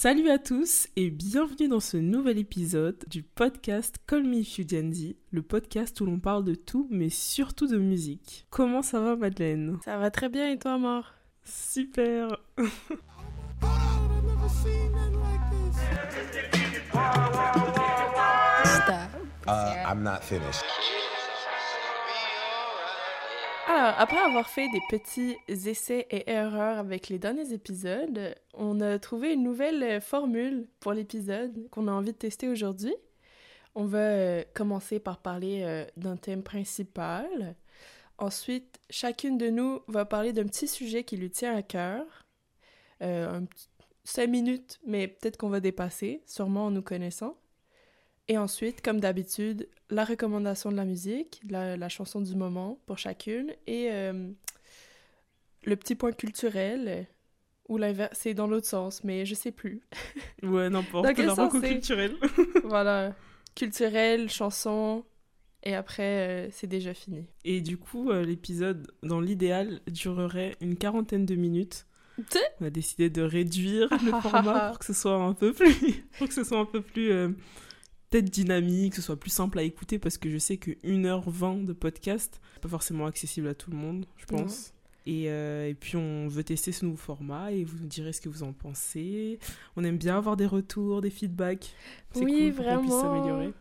Salut à tous et bienvenue dans ce nouvel épisode du podcast Call Me If You Dandy, le podcast où l'on parle de tout mais surtout de musique. Comment ça va Madeleine? Ça va très bien et toi Mort Super Uh, I'm not finished. Alors, après avoir fait des petits essais et erreurs avec les derniers épisodes, on a trouvé une nouvelle formule pour l'épisode qu'on a envie de tester aujourd'hui. On va euh, commencer par parler euh, d'un thème principal. Ensuite, chacune de nous va parler d'un petit sujet qui lui tient à cœur. Euh, minutes, mais peut-être qu'on va dépasser, sûrement en nous connaissant. Et ensuite, comme d'habitude, la recommandation de la musique, la, la chanson du moment pour chacune, et euh, le petit point culturel, ou l'inverse, c'est dans l'autre sens, mais je sais plus. Ouais, n'importe, quel sens culturelle. voilà, culturel, chanson, et après, euh, c'est déjà fini. Et du coup, euh, l'épisode, dans l'idéal, durerait une quarantaine de minutes. On a décidé de réduire le format pour que ce soit un peu plus, pour que ce soit un peu plus euh, peut-être dynamique, que ce soit plus simple à écouter, parce que je sais que 1h20 de podcast, c'est pas forcément accessible à tout le monde, je pense. Et, euh, et puis on veut tester ce nouveau format et vous nous direz ce que vous en pensez. On aime bien avoir des retours, des feedbacks. C'est Oui, cool pour qu'on puisse vraiment. s'améliorer.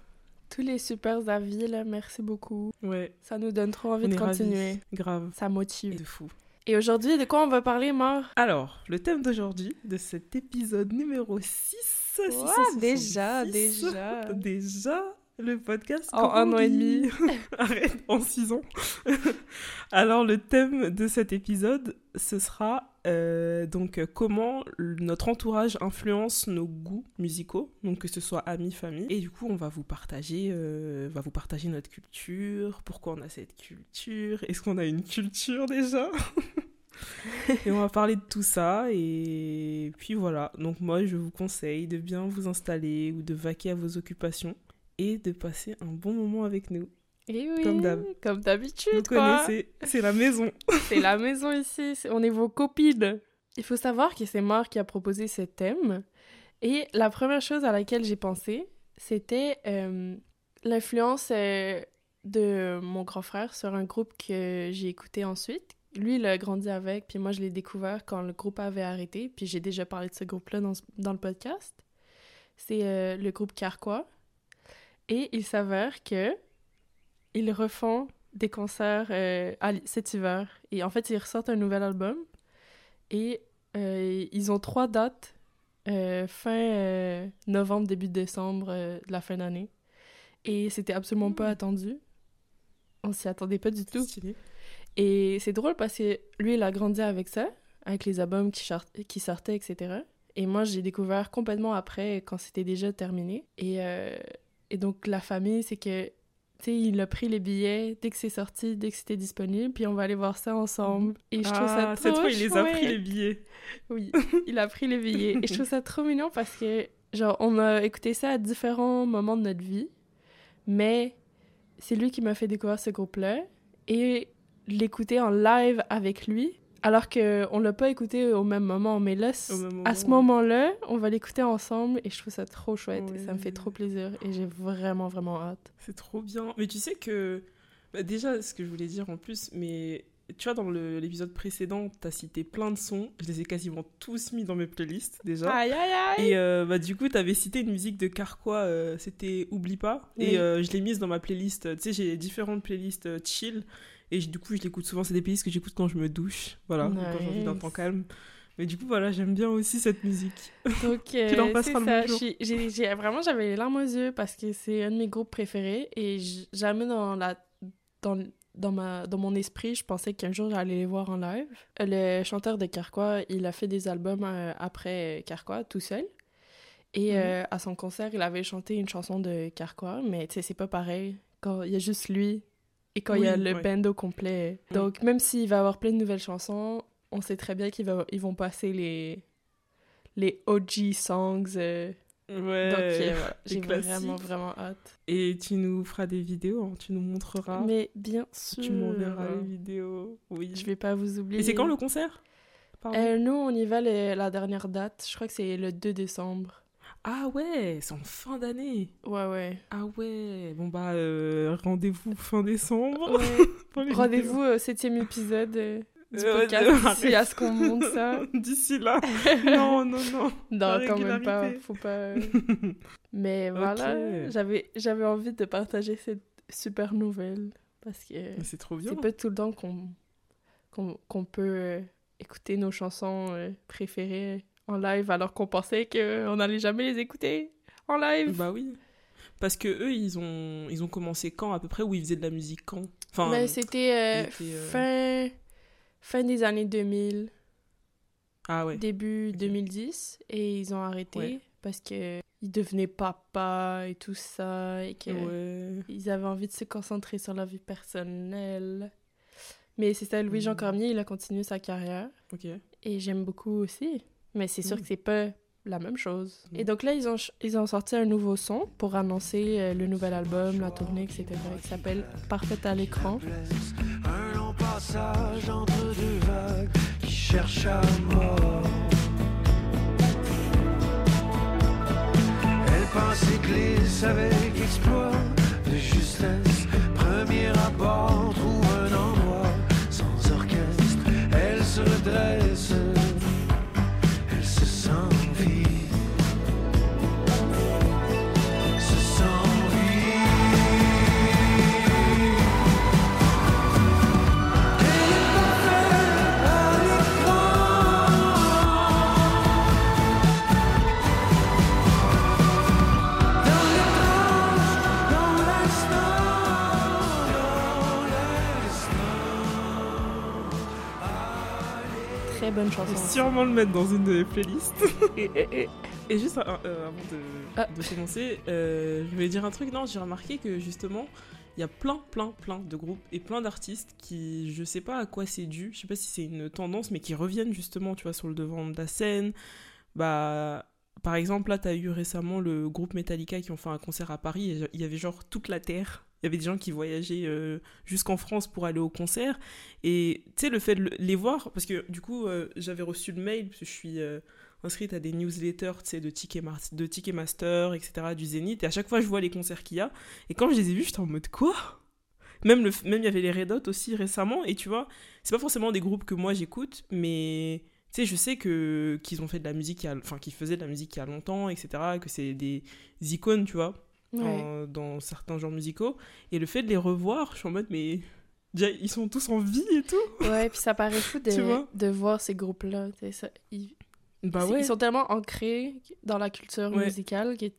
Tous les super avis, là, merci beaucoup. Ouais, Ça nous donne trop envie on de ravis. continuer. Grave. Ça motive. De fou. Et aujourd'hui, de quoi on va parler, Mort Alors, le thème d'aujourd'hui, de cet épisode numéro 6. Déjà, déjà. Déjà, le podcast. En un an et demi. Arrête, en 6 ans. Alors, le thème de cet épisode, ce sera euh, donc comment notre entourage influence nos goûts musicaux, donc que ce soit amis, famille. Et du coup, on va vous partager, euh, va vous partager notre culture, pourquoi on a cette culture, est-ce qu'on a une culture déjà? et on va parler de tout ça et puis voilà. Donc moi je vous conseille de bien vous installer ou de vaquer à vos occupations et de passer un bon moment avec nous. Et oui, Comme d'hab. Comme Vous d'habitude, quoi. connaissez, c'est la maison. C'est la maison ici, on est vos copines. Il faut savoir que c'est Mort qui a proposé ce thème. Et la première chose à laquelle j'ai pensé, c'était euh, l'influence euh, de mon grand frère sur un groupe que j'ai écouté ensuite. Lui, il a grandi avec, puis moi, je l'ai découvert quand le groupe avait arrêté. Puis j'ai déjà parlé de ce groupe-là dans, dans le podcast. C'est euh, le groupe Carquois. Et il s'avère que ils refont des concerts euh, cet hiver. Et en fait, ils ressortent un nouvel album. Et euh, ils ont trois dates fin novembre, début décembre de la fin d'année. Et c'était absolument pas Mm. attendu. On s'y attendait pas du tout. Stylé. Et c'est drôle parce que lui, il a grandi avec ça, avec les albums qui, qui sortaient, etc. Et moi, j'ai découvert complètement après, quand c'était déjà terminé. Et, euh, et donc, la famille, c'est que, tu sais, il a pris les billets dès que c'est sorti, dès que c'était disponible, puis on va aller voir ça ensemble. Et je trouve ça Ah, trop cette fois il les a pris les billets. Oui, il a pris les billets. Et je trouve ça trop mignon parce que, genre, on a écouté ça à différents moments de notre vie, mais c'est lui qui m'a fait découvrir ce groupe-là. Et l'écouter en live avec lui, alors qu'on l'a pas écouté au même moment. Mais là, à ce moment. moment-là, on va l'écouter ensemble et je trouve ça trop chouette. et ça me fait trop plaisir et j'ai vraiment, vraiment hâte. C'est trop bien. Mais tu sais que. bah, déjà, ce que je voulais dire en plus, mais tu vois, dans l'épisode précédent, t'as cité plein de sons. Je les ai quasiment tous mis dans mes playlists déjà. Aïe, aïe, aïe! Et euh, bah, du coup, t'avais cité une musique de Carquois, euh, c'était Oublie pas. Oui. Et euh, je l'ai mise dans ma playlist. Tu sais, j'ai différentes playlists chill. Et du coup, je l'écoute souvent. C'est des playlists que j'écoute quand je me douche. Voilà, ou quand j'ai envie d'un Nice. temps calme. Mais du coup, voilà, j'aime bien aussi cette musique. Donc, Tu euh, passeras le bonjour. J'ai- vraiment, j'avais les larmes aux yeux parce que c'est un de mes groupes préférés et jamais dans, la, dans, dans, ma, dans mon esprit, je pensais qu'un jour j'allais les voir en live. Le chanteur de Carquois, il a fait des albums euh, après Carquois tout seul. Et Mhm. euh, à son concert, il avait chanté une chanson de Carquois, mais tu sais, c'est pas pareil quand il y a juste lui et quand il y a le ouais. band au complet. Mm. Donc, même s'il va avoir plein de nouvelles chansons, on sait très bien qu'ils va- ils vont passer les, les OG songs. euh, Ouais. donc, euh, voilà, j'ai vraiment, vraiment hâte. Et tu nous feras des vidéos, hein, tu nous montreras. Mais bien sûr. Tu m'enverras les vidéos. Oui. Je vais pas vous oublier. Et c'est quand le concert? Euh, nous, on y va la dernière date. Je crois que c'est le 2 décembre. Ah ouais, c'est en fin d'année. Ouais, ouais. Ah ouais, bon bah euh, rendez-vous fin décembre. Ouais. Rendez-vous au septième épisode euh, du Euh, podcast d'ici à ce qu'on monte ça. D'ici là. non, non, non. Non, quand même pas. Faut pas. euh. Mais voilà, j'avais j'avais envie de partager cette super nouvelle parce que Mais c'est trop bien. c'est pas tout le temps qu'on qu'on qu'on peut euh, écouter nos chansons euh, préférées en live alors qu'on pensait qu'on n'allait jamais les écouter en live. Bah oui. Parce que eux, ils ont, ils ont commencé quand à peu près Ou ils faisaient de la musique quand? Enfin, Mais c'était euh, euh, fin fin des années 2000, ah ouais. début 2010 et ils ont arrêté Ouais. parce que ils devenaient papa et tout ça et que Ouais. ils avaient envie de se concentrer sur leur vie personnelle. Mais c'est ça, Louis-Jean Mm. Cormier, il a continué sa carrière Ok. et j'aime beaucoup aussi. Mais c'est sûr Mm. que c'est pas la même chose. Mm. Et donc là, ils ont, ch- ils ont sorti un nouveau son pour annoncer euh, le nouvel album, la tournée, etc. qui s'appelle Parfait à l'écran. Un long passage entre deux vagues qui cherchent à mort. Elle pense et glisse avec exploit de justesse. Premier abord, trouve un endroit sans orchestre. Elle se redresse, bonne Je chanson. vais sûrement le mettre dans une playlists. Et juste avant de, Ah. de commencer, euh, je voulais dire un truc. Non, j'ai remarqué que justement, il y a plein, plein, plein de groupes et plein d'artistes qui, je sais pas à quoi c'est dû, je sais pas si c'est une tendance, mais qui reviennent justement, tu vois, sur le devant de la scène. Bah, par exemple, là, t'as eu récemment le groupe Metallica qui ont fait un concert à Paris et il y avait genre toute la terre. Il y avait des gens qui voyageaient euh, jusqu'en France pour aller au concert. Et tu sais, le fait de le- les voir, parce que du coup, euh, j'avais reçu le mail, parce que je suis euh, inscrite à des newsletters, de Ticketmaster, de etc., du Zénith, et à chaque fois, je vois les concerts qu'il y a. Et quand je les ai vus, j'étais en mode quoi? Même le, même il y avait les Red Hot aussi récemment, et tu vois, c'est pas forcément des groupes que moi j'écoute, mais tu sais, je sais que qu'ils ont fait de la musique, enfin, qu'ils faisaient de la musique il y a longtemps, etc., que c'est des icônes, tu vois Ouais. dans certains genres musicaux. Et le fait de les revoir, je suis en mode, mais déjà, ils sont tous en vie et tout. Ouais, puis ça paraît fou de, de voir ces groupes-là. Ils, Bah ouais. ils sont tellement ancrés dans la culture Ouais. musicale que tu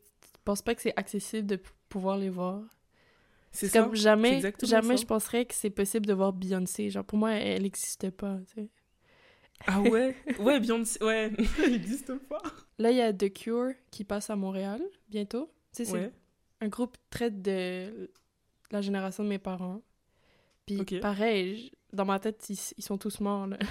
penses pas que c'est accessible de pouvoir les voir. c'est comme jamais, jamais ça. je penserais que c'est possible de voir Beyoncé. Genre, pour moi, elle n'existe pas. tu sais. Ah ouais? Ouais, Beyoncé, ouais, elle n'existe pas. Là, il y a The Cure qui passe à Montréal bientôt. Tu sais, Ouais. Un groupe très de la génération de mes parents. Puis pareil, dans ma tête, ils, ils sont tous morts. Là.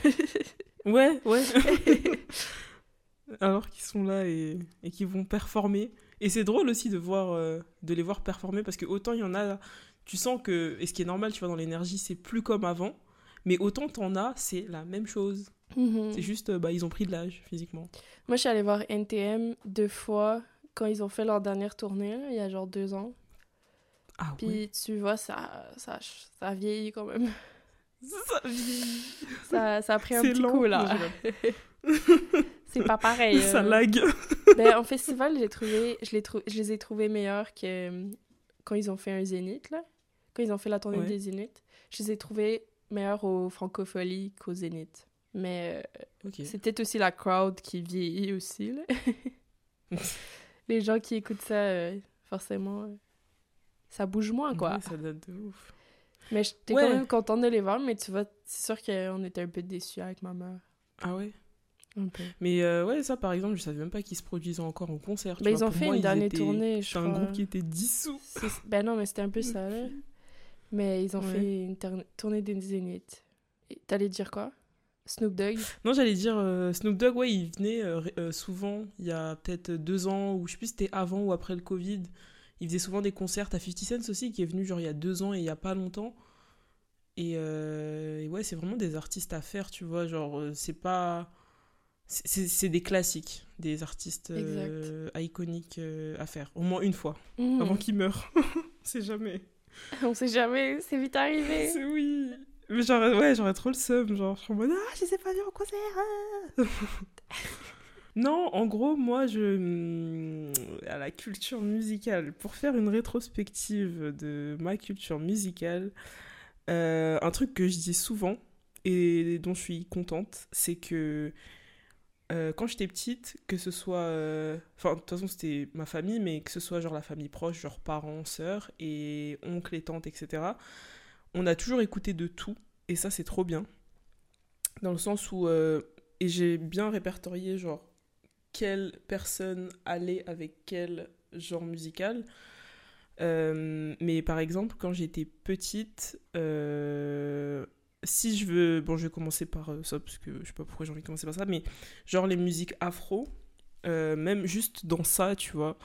Ouais, ouais. Alors qu'ils sont là et, et qu'ils vont performer. Et c'est drôle aussi de, voir, euh, de les voir performer parce que autant il y en a, tu sens que, et ce qui est normal, tu vois, dans l'énergie, c'est plus comme avant. Mais autant t'en as, c'est la même chose. Mhm. C'est juste, euh, bah, ils ont pris de l'âge physiquement. Moi, je suis allée voir NTM deux fois quand ils ont fait leur dernière tournée, là, il y a genre deux ans. Ah Puis ouais. tu vois, ça, ça, ça vieillit quand même. Ça vieillit. Ça, ça a pris un petit lent. coup, là. C'est pas pareil. Ça euh. lag. Ben, en festival, j'ai trouvé, je, les trou- je les ai trouvés meilleurs que euh, quand ils ont fait un Zénith, là. Quand ils ont fait la tournée Ouais. des Zéniths. Je les ai trouvés meilleurs au Francophonie qu'au Zénith. Mais euh, Ok. c'est peut-être aussi la crowd qui vieillit aussi, là. Les gens qui écoutent ça, euh, forcément, euh, ça bouge moins, quoi. Ouais, ça date de ouf. Mais j'étais Ouais. quand même contente de les voir, mais tu vois, c'est sûr qu'on était un peu déçus avec ma mère. Ah ouais? Un peu. Mais euh, ouais, ça par exemple, je savais même pas qu'ils se produisaient encore en concert. Ben, vois. ils ont fait moi, une dernière étaient- tournée, je C'est un groupe qui était dissous. Ben non, mais c'était un peu ça, là. Mais ils ont Ouais. fait une tournée des Zénith. T'allais dire quoi? Snoop Dogg Non, j'allais dire euh, Snoop Dogg, ouais, il venait euh, euh, souvent, il y a peut-être deux ans, ou je sais plus si c'était avant ou après le Covid. Il faisait souvent des concerts. T'as 50 Cent aussi qui est venu genre il y a deux ans et il y a pas longtemps. Et, euh, et ouais, c'est vraiment des artistes à faire, tu vois. Genre, c'est pas. c'est des classiques, des artistes iconiques à faire, au moins une fois, Mhm. avant qu'ils meurent. c'est jamais. On sait jamais, c'est vite arrivé. Oui. Mais ouais, j'aurais trop le seum. Genre, je suis en mode, ah, je les pas vus en concert. ah. non, en gros, moi, je. hum, À la culture musicale, pour faire une rétrospective de ma culture musicale, euh, un truc que je dis souvent et dont je suis contente, c'est que. euh, quand j'étais petite, que ce soit. euh, Enfin, de toute façon, c'était ma famille, mais que ce soit genre la famille proche, genre parents, sœurs, et oncles et tantes, etc on a toujours écouté de tout, et ça c'est trop bien. Dans le sens où, euh, et j'ai bien répertorié genre quelle personne allait avec quel genre musical. Euh, mais par exemple, quand j'étais petite, euh, si je veux, bon je vais commencer par ça, parce que je sais pas pourquoi j'ai envie de commencer par ça, mais genre les musiques afro, même juste dans ça, tu vois,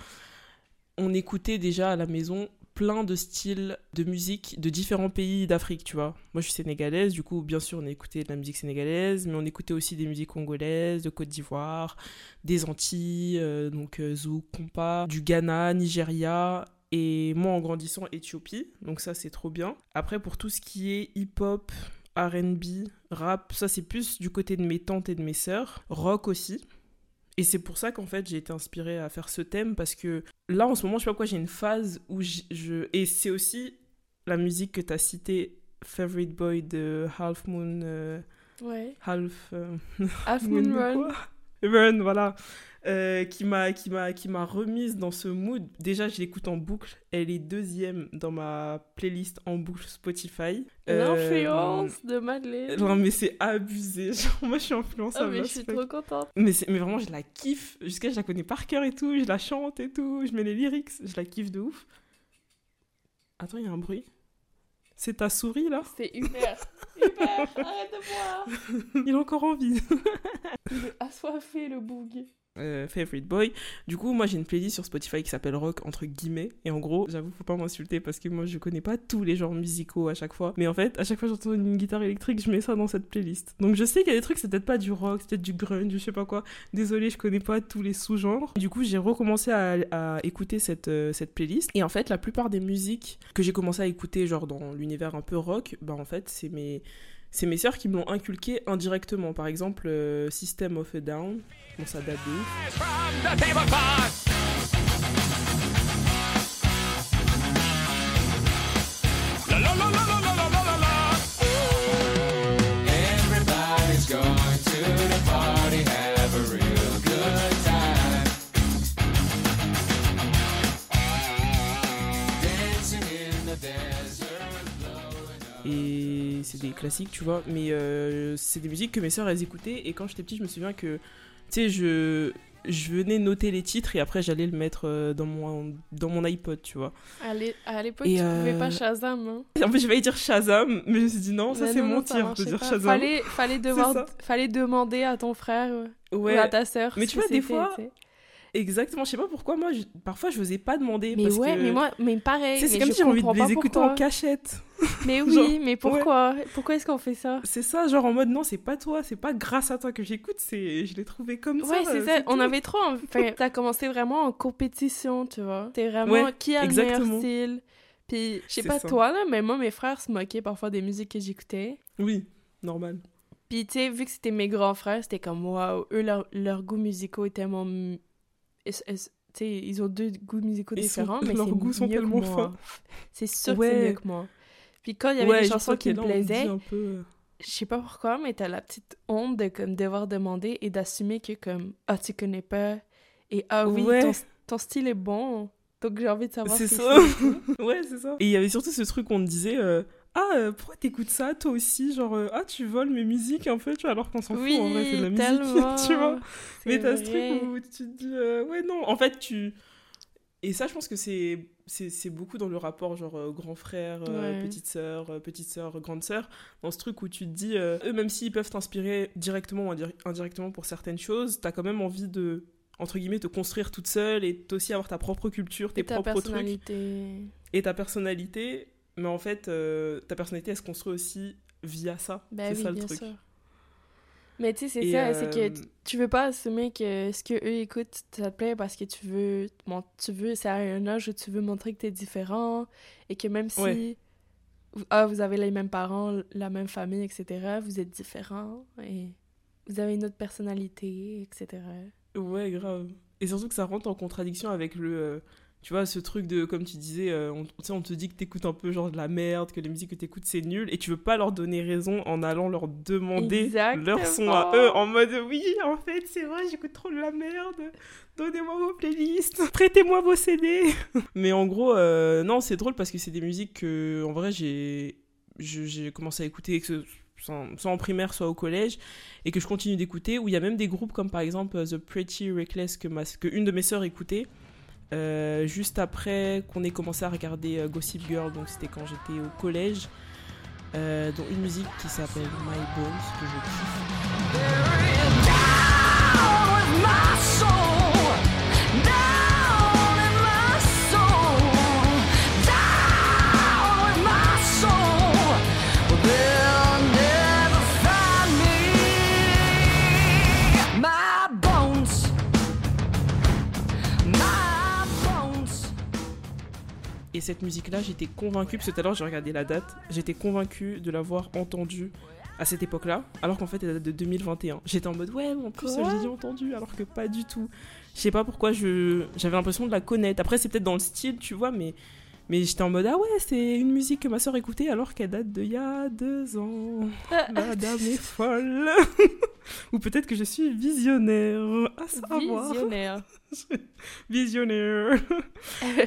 on écoutait déjà à la maison plein de styles de musique de différents pays d'Afrique, tu vois. Moi, je suis sénégalaise, du coup, bien sûr, on écoutait de la musique sénégalaise, mais on écoutait aussi des musiques congolaises, de Côte d'Ivoire, des Antilles, euh, donc euh, zouk, compas, du Ghana, Nigeria, et moi, en grandissant, Éthiopie. Donc ça, c'est trop bien. Après, pour tout ce qui est hip-hop, R&B, rap, ça, c'est plus du côté de mes tantes et de mes sœurs. Rock aussi. Et c'est pour ça qu'en fait j'ai été inspirée à faire ce thème parce que là en ce moment je sais pas pourquoi j'ai une phase où je... Et c'est aussi la musique que tu as citée, Favorite Boy de Half Moon... euh, Ouais. Half... euh, Half Moon Run. quoi? Run, voilà. Euh, qui m'a qui m'a qui m'a remise dans ce mood. Déjà, je l'écoute en boucle. Elle est deuxième dans ma playlist en boucle Spotify. Euh, L'influence de Madeleine. Non mais c'est abusé. Genre, moi je suis influençable. Ah, mais je as suis trop contente. Mais, mais vraiment, je la kiffe. Jusqu'à je la connais par cœur et tout. Je la chante et tout. Je mets les lyrics. Je la kiffe de ouf. Attends, il y a un bruit. C'est ta souris là? C'est Hubert. Hubert, arrête de boire. Il a encore envie. Il est assoiffé, le boug. Euh, favorite Boy. Du coup, moi j'ai une playlist sur Spotify qui s'appelle Rock entre guillemets. Et en gros, j'avoue, faut pas m'insulter parce que moi je connais pas tous les genres musicaux à chaque fois. Mais en fait, à chaque fois j'entends une guitare électrique, je mets ça dans cette playlist. Donc je sais qu'il y a des trucs, c'est peut-être pas du rock, c'est peut-être du grunge, je sais pas quoi. Désolée, je connais pas tous les sous-genres. Du coup, j'ai recommencé à, écouter euh, cette playlist. Et en fait, la plupart des musiques que j'ai commencé à écouter, genre dans l'univers un peu rock, bah en fait, c'est mes. C'est mes sœurs qui me l'ont inculqué indirectement. Par exemple, euh, System of a Down. Bon, ça date de ouf. C'est des classiques, tu vois. Mais euh, c'est des musiques que mes sœurs, elles écoutaient. Et quand j'étais petite, je me souviens que, tu sais, je, je venais noter les titres et après, j'allais le mettre euh, dans mon, dans mon iPod, tu vois. À l'é- à l'époque, tu pouvais euh, pas Shazam. Hein. En fait, je vais dire Shazam, mais je me suis dit non, ça c'est ça mentir de dire pas. Shazam. Fallait, fallait, demander à ton frère euh, Ouais, ou à ta sœur. Mais tu vois, des fois, tu sais. Exactement. Je sais pas pourquoi, moi, je- parfois, je n'osais pas demander. Mais parce ouais, que, mais moi, mais pareil. c'est comme si j'ai envie de les écouter en cachette. Mais oui, Genre, mais pourquoi? Pourquoi est-ce qu'on fait ça? C'est ça, genre en mode non, c'est pas toi, c'est pas grâce à toi que j'écoute, c'est je l'ai trouvé comme ça. Ouais, c'est euh, ça. On avait trop. Enfin, t'as commencé vraiment en compétition, tu vois. T'es vraiment Ouais, qui a le exactement. meilleur style. Puis, je sais pas ça. toi, là, mais moi, mes frères se moquaient parfois des musiques que j'écoutais. Oui, normal. Puis, tu sais, vu que c'était mes grands frères, c'était comme, waouh, eux, leur- leurs goûts musicaux étaient tellement. Ils ont deux goûts musicaux Ils sont- différents, mais leurs goûts sont tellement fins. C'est sûr que c'est mieux que moi. Puis quand il y avait ouais, des chansons qui me plaisaient, peu, euh, je sais pas pourquoi, mais t'as la petite honte de comme devoir demander et d'assumer que comme ah tu connais pas et ah oui Ouais. ton, ton style est bon donc j'ai envie de savoir C'est ce ça. ouais, c'est ça. Et il y avait surtout ce truc où on te disait euh, Ah, euh, pourquoi t'écoutes ça toi aussi Genre, euh, ah, tu voles mes musiques un peu, tu vois, alors qu'on s'en oui fout en vrai, c'est de la musique, tu vois. Mais t'as ce truc où tu te dis euh, Ouais, non, en fait, tu. Et ça, je pense que c'est c'est beaucoup dans le rapport genre euh, grand frère, euh, Ouais. petite sœur, euh, petite sœur, grande sœur, dans ce truc où tu te dis, eux, même s'ils peuvent t'inspirer directement ou indir- indirectement pour certaines choses, t'as quand même envie de, entre guillemets, te construire toute seule et aussi avoir ta propre culture, tes Et ta propres trucs personnalité et ta personnalité. Mais en fait, euh, ta personnalité, elle se construit aussi via ça. ben c'est oui ça le bien truc. sûr Mais tu sais, c'est ça, c'est euh, que tu- tu veux pas assumer que ce que eux écoutent, ça te plaît parce que tu veux, mon- tu veux, c'est à un âge où tu veux montrer que t'es différent et que même si Ouais. ah, vous avez les mêmes parents, la même famille, etc., vous êtes différents et vous avez une autre personnalité, etc. Ouais, grave. Et surtout que ça rentre en contradiction avec le. Tu vois, ce truc de, comme tu disais, euh, on, on te dit que t'écoutes un peu genre de la merde, que les musiques que t'écoutes c'est nul, et tu veux pas leur donner raison en allant leur demander leur son à eux, en mode oui, en fait, c'est vrai, j'écoute trop de la merde, donnez-moi vos playlists, prêtez-moi vos CD. Mais en gros, euh, non, c'est drôle parce que c'est des musiques que, en vrai, j'ai j'ai commencé à écouter, que soit en primaire, soit au collège, et que je continue d'écouter, où il y a même des groupes comme par exemple euh, The Pretty Reckless que, ma, que une de mes sœurs écoutait, euh, juste après qu'on ait commencé à regarder euh, Gossip Girl, donc c'était quand j'étais au collège, euh, dont une musique qui s'appelle My Bones, que je kiffe. Cette musique-là, j'étais convaincue, parce que tout à l'heure j'ai regardé la date, j'étais convaincue de l'avoir entendue à cette époque-là, alors qu'en fait elle date de 2021. J'étais en mode ouais, mais en plus j'ai entendu, alors que pas du tout. Je sais pas pourquoi je j'avais l'impression de la connaître. Après c'est peut-être dans le style, tu vois, mais mais j'étais en mode ah ouais, c'est une musique que ma soeur écoutait alors qu'elle date de il y a deux ans. La dame est folle. Ou peut-être que je suis visionnaire. À savoir. Visionnaire. Visionnaire.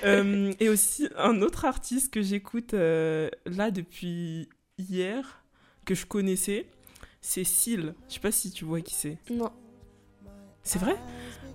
Euh, et aussi un autre artiste que j'écoute euh, là depuis hier, que je connaissais, c'est Seal. Je sais pas si tu vois qui c'est. non. C'est vrai?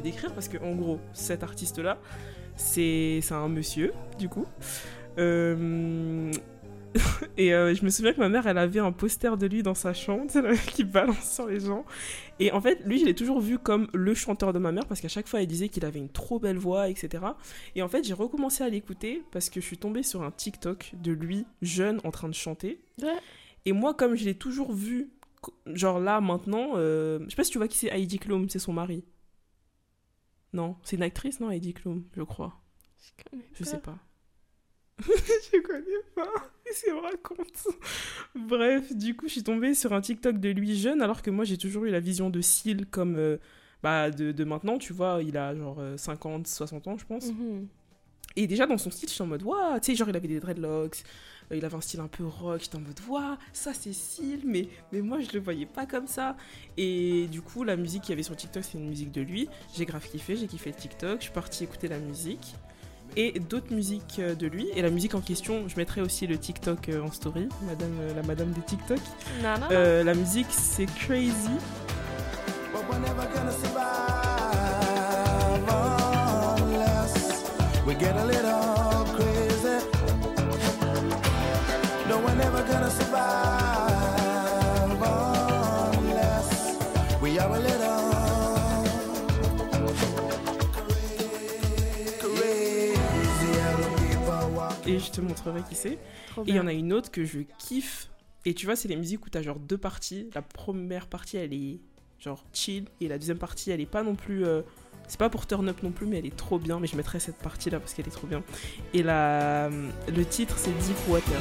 le décrire parce que en gros, cet artiste-là, c'est c'est un monsieur, du coup. Euh, Et euh, je me souviens que ma mère, elle avait un poster de lui dans sa chambre, qui balance sur les gens. Et en fait, lui, je l'ai toujours vu comme le chanteur de ma mère parce qu'à chaque fois, elle disait qu'il avait une trop belle voix, etc. Et en fait, j'ai recommencé à l'écouter parce que je suis tombée sur un TikTok de lui, jeune, en train de chanter. Ouais. Et moi, comme je l'ai toujours vu, genre là, maintenant, euh, je sais pas si tu vois qui c'est Heidi Klum, c'est son mari. Non, c'est une actrice, non, Heidi Klum, je crois. Je connais Je pas. sais pas. je connais pas. Qu'elle me raconte? Bref, du coup, je suis tombée sur un TikTok de lui jeune, alors que moi, j'ai toujours eu la vision de Seal comme euh, bah, de, de maintenant, tu vois. Il a genre euh, 50, 60 ans, je pense. Mhm. Et déjà, dans son style, je suis en mode, waouh, tu sais, genre, il avait des dreadlocks, euh, il avait un style un peu rock. J'étais en mode, waouh, ça, c'est Seal, mais, mais moi, je le voyais pas comme ça. Et du coup, la musique qu'il y avait sur TikTok, c'est une musique de lui. J'ai grave kiffé, j'ai kiffé le TikTok. Je suis partie écouter la musique et d'autres musiques euh, de lui. Et la musique en question, je mettrai aussi le TikTok euh, en story, madame, euh, la madame des TikTok. Non, non, non. Euh, la musique, c'est Crazy. But je te montrerai qui c'est. Et il y en a une autre que je kiffe. Et tu vois, c'est les musiques où t'as genre deux parties. La première partie, elle est genre chill. Et la deuxième partie, elle est pas non plus. euh, C'est pas pour turn up non plus, mais elle est trop bien. Mais je mettrai cette partie là parce qu'elle est trop bien. Et la... le titre, c'est Deep Water.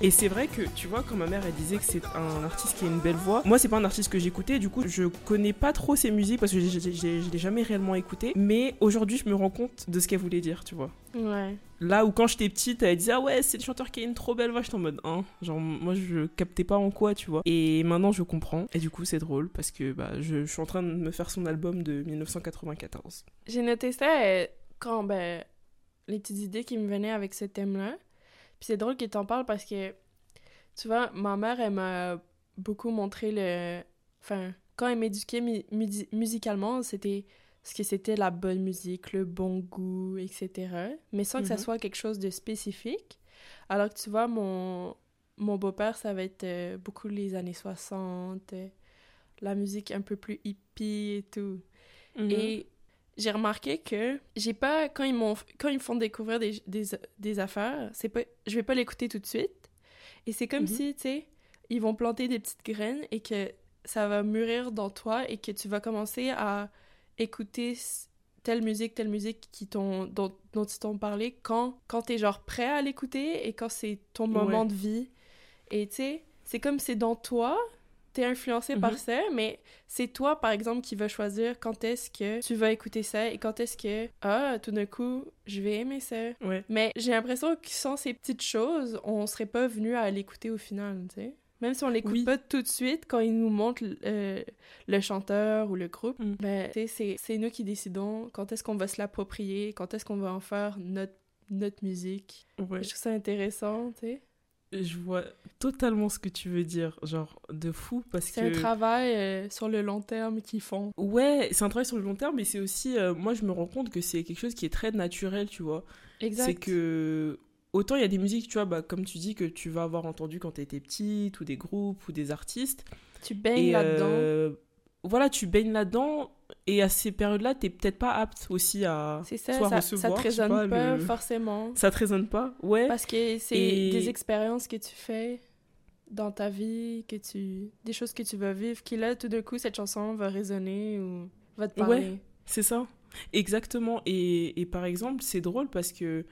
Et c'est vrai que, tu vois, quand ma mère elle disait que c'est un artiste qui a une belle voix, moi c'est pas un artiste que j'écoutais, du coup je connais pas trop ses musiques parce que je l'ai jamais réellement écouté, mais aujourd'hui je me rends compte de ce qu'elle voulait dire, tu vois. Ouais. Là où quand j'étais petite, elle disait ah ouais c'est le chanteur qui a une trop belle voix, j'étais en mode hein, genre moi je captais pas en quoi, tu vois. Et maintenant je comprends, et du coup c'est drôle parce que bah, je, je suis en train de me faire son album de 1994. J'ai noté ça quand, ben, les petites idées qui me venaient avec ce thème-là. Puis c'est drôle que t'en parles parce que, tu vois, ma mère, elle m'a beaucoup montré le... Enfin, quand elle m'éduquait mu- musicalement, c'était ce que c'était la bonne musique, le bon goût, etc. Mais sans que ça Mhm. soit quelque chose de spécifique. Alors que tu vois, mon, mon beau-père, ça va être euh, beaucoup les années 60, euh, la musique un peu plus hippie et tout. Mhm. Et j'ai remarqué que j'ai pas quand ils m'ont quand ils me font découvrir des, des, des affaires, c'est pas je vais pas l'écouter tout de suite. Et c'est comme Mhm. si, tu sais, ils vont planter des petites graines et que ça va mûrir dans toi et que tu vas commencer à écouter telle musique, telle musique qui t'ont dont, dont ils t'ont parlé quand quand t'es genre prêt à l'écouter et quand c'est ton moment Ouais. de vie. Et tu sais, c'est comme c'est dans toi, t'es influencé par Mhm. ça, mais c'est toi, par exemple, qui vas choisir quand est-ce que tu vas écouter ça et quand est-ce que, ah, tout d'un coup, je vais aimer ça. Ouais. Mais j'ai l'impression que sans ces petites choses, on serait pas venu à l'écouter au final, tu sais. Même si on l'écoute Oui. pas tout de suite, quand ils nous montrent euh, le chanteur ou le groupe, Mm. ben, c'est- c'est nous qui décidons quand est-ce qu'on va se l'approprier, quand est-ce qu'on va en faire notre, notre musique. Ouais. Je trouve ça intéressant, tu sais. Je vois totalement ce que tu veux dire, genre de fou parce C'est que un travail euh, sur le long terme qu'ils font. ouais, c'est un travail sur le long terme, mais c'est aussi euh, moi je me rends compte que c'est quelque chose qui est très naturel, tu vois. Exact. C'est que autant il y a des musiques, tu vois, bah, comme tu dis que tu vas avoir entendu quand tu étais petite ou des groupes ou des artistes Tu baignes là-dedans. euh, voilà, tu baignes là-dedans et à ces périodes-là, t'es peut-être pas apte aussi à C'est ça, soit ça, recevoir, ça te résonne pas, pas, le- forcément. ça te résonne pas. Ouais. Parce que c'est Et- des expériences que tu fais dans ta vie, que tu des choses que tu vas vivre, qui là, tout d'un coup, cette chanson va résonner ou va te Ouais. parler. C'est ça, exactement. Et, et par exemple, c'est drôle parce que.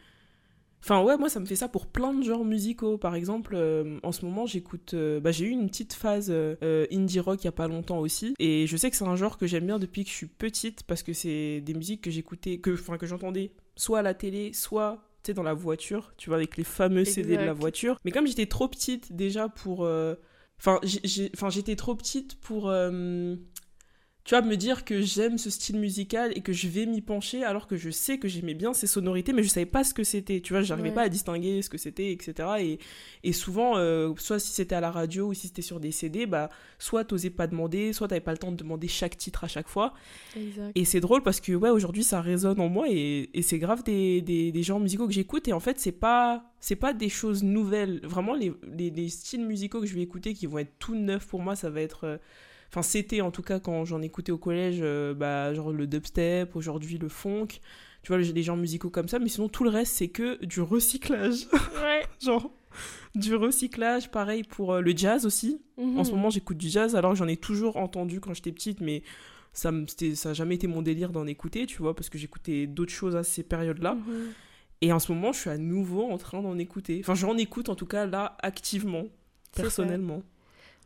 Enfin, ouais, moi, ça me fait ça pour plein de genres musicaux. Par exemple, euh, en ce moment, j'écoute. euh, bah, j'ai eu une petite phase euh, indie rock il y a pas longtemps aussi. Et je sais que c'est un genre que j'aime bien depuis que je suis petite parce que c'est des musiques que j'écoutais, que, enfin, que j'entendais soit à la télé, soit. tu sais, dans la voiture, tu vois, avec les fameux CD de la voiture. Mais comme j'étais trop petite déjà pour. Enfin, j'ai- j'ai- enfin, j'étais trop petite pour. Tu vois, me dire que j'aime ce style musical et que je vais m'y pencher alors que je sais que j'aimais bien ces sonorités, mais je savais pas ce que c'était. Tu vois, j'arrivais Ouais. pas à distinguer ce que c'était, etc. Et, et souvent, euh, soit si c'était à la radio ou si c'était sur des CD, bah, soit t'osais pas demander, soit t'avais pas le temps de demander chaque titre à chaque fois. Exact. Et c'est drôle parce que, ouais, aujourd'hui, ça résonne en moi et, et c'est grave des, des, des genres musicaux que j'écoute. Et en fait, c'est pas, c'est pas des choses nouvelles. Vraiment, les, les, les styles musicaux que je vais écouter qui vont être tout neufs pour moi, ça va être. euh, Enfin, c'était en tout cas quand j'en écoutais au collège, euh, bah, genre le dubstep, aujourd'hui le funk. Tu vois, j'ai des genres musicaux comme ça, mais sinon tout le reste, c'est que du recyclage. Ouais. genre, du recyclage, pareil pour euh, le jazz aussi. Mhm. En ce moment, j'écoute du jazz, alors que j'en ai toujours entendu quand j'étais petite, mais ça n'a jamais été mon délire d'en écouter, tu vois, parce que j'écoutais d'autres choses à ces périodes-là. Mhm. Et en ce moment, je suis à nouveau en train d'en écouter. Enfin, j'en écoute en tout cas là, activement, ça.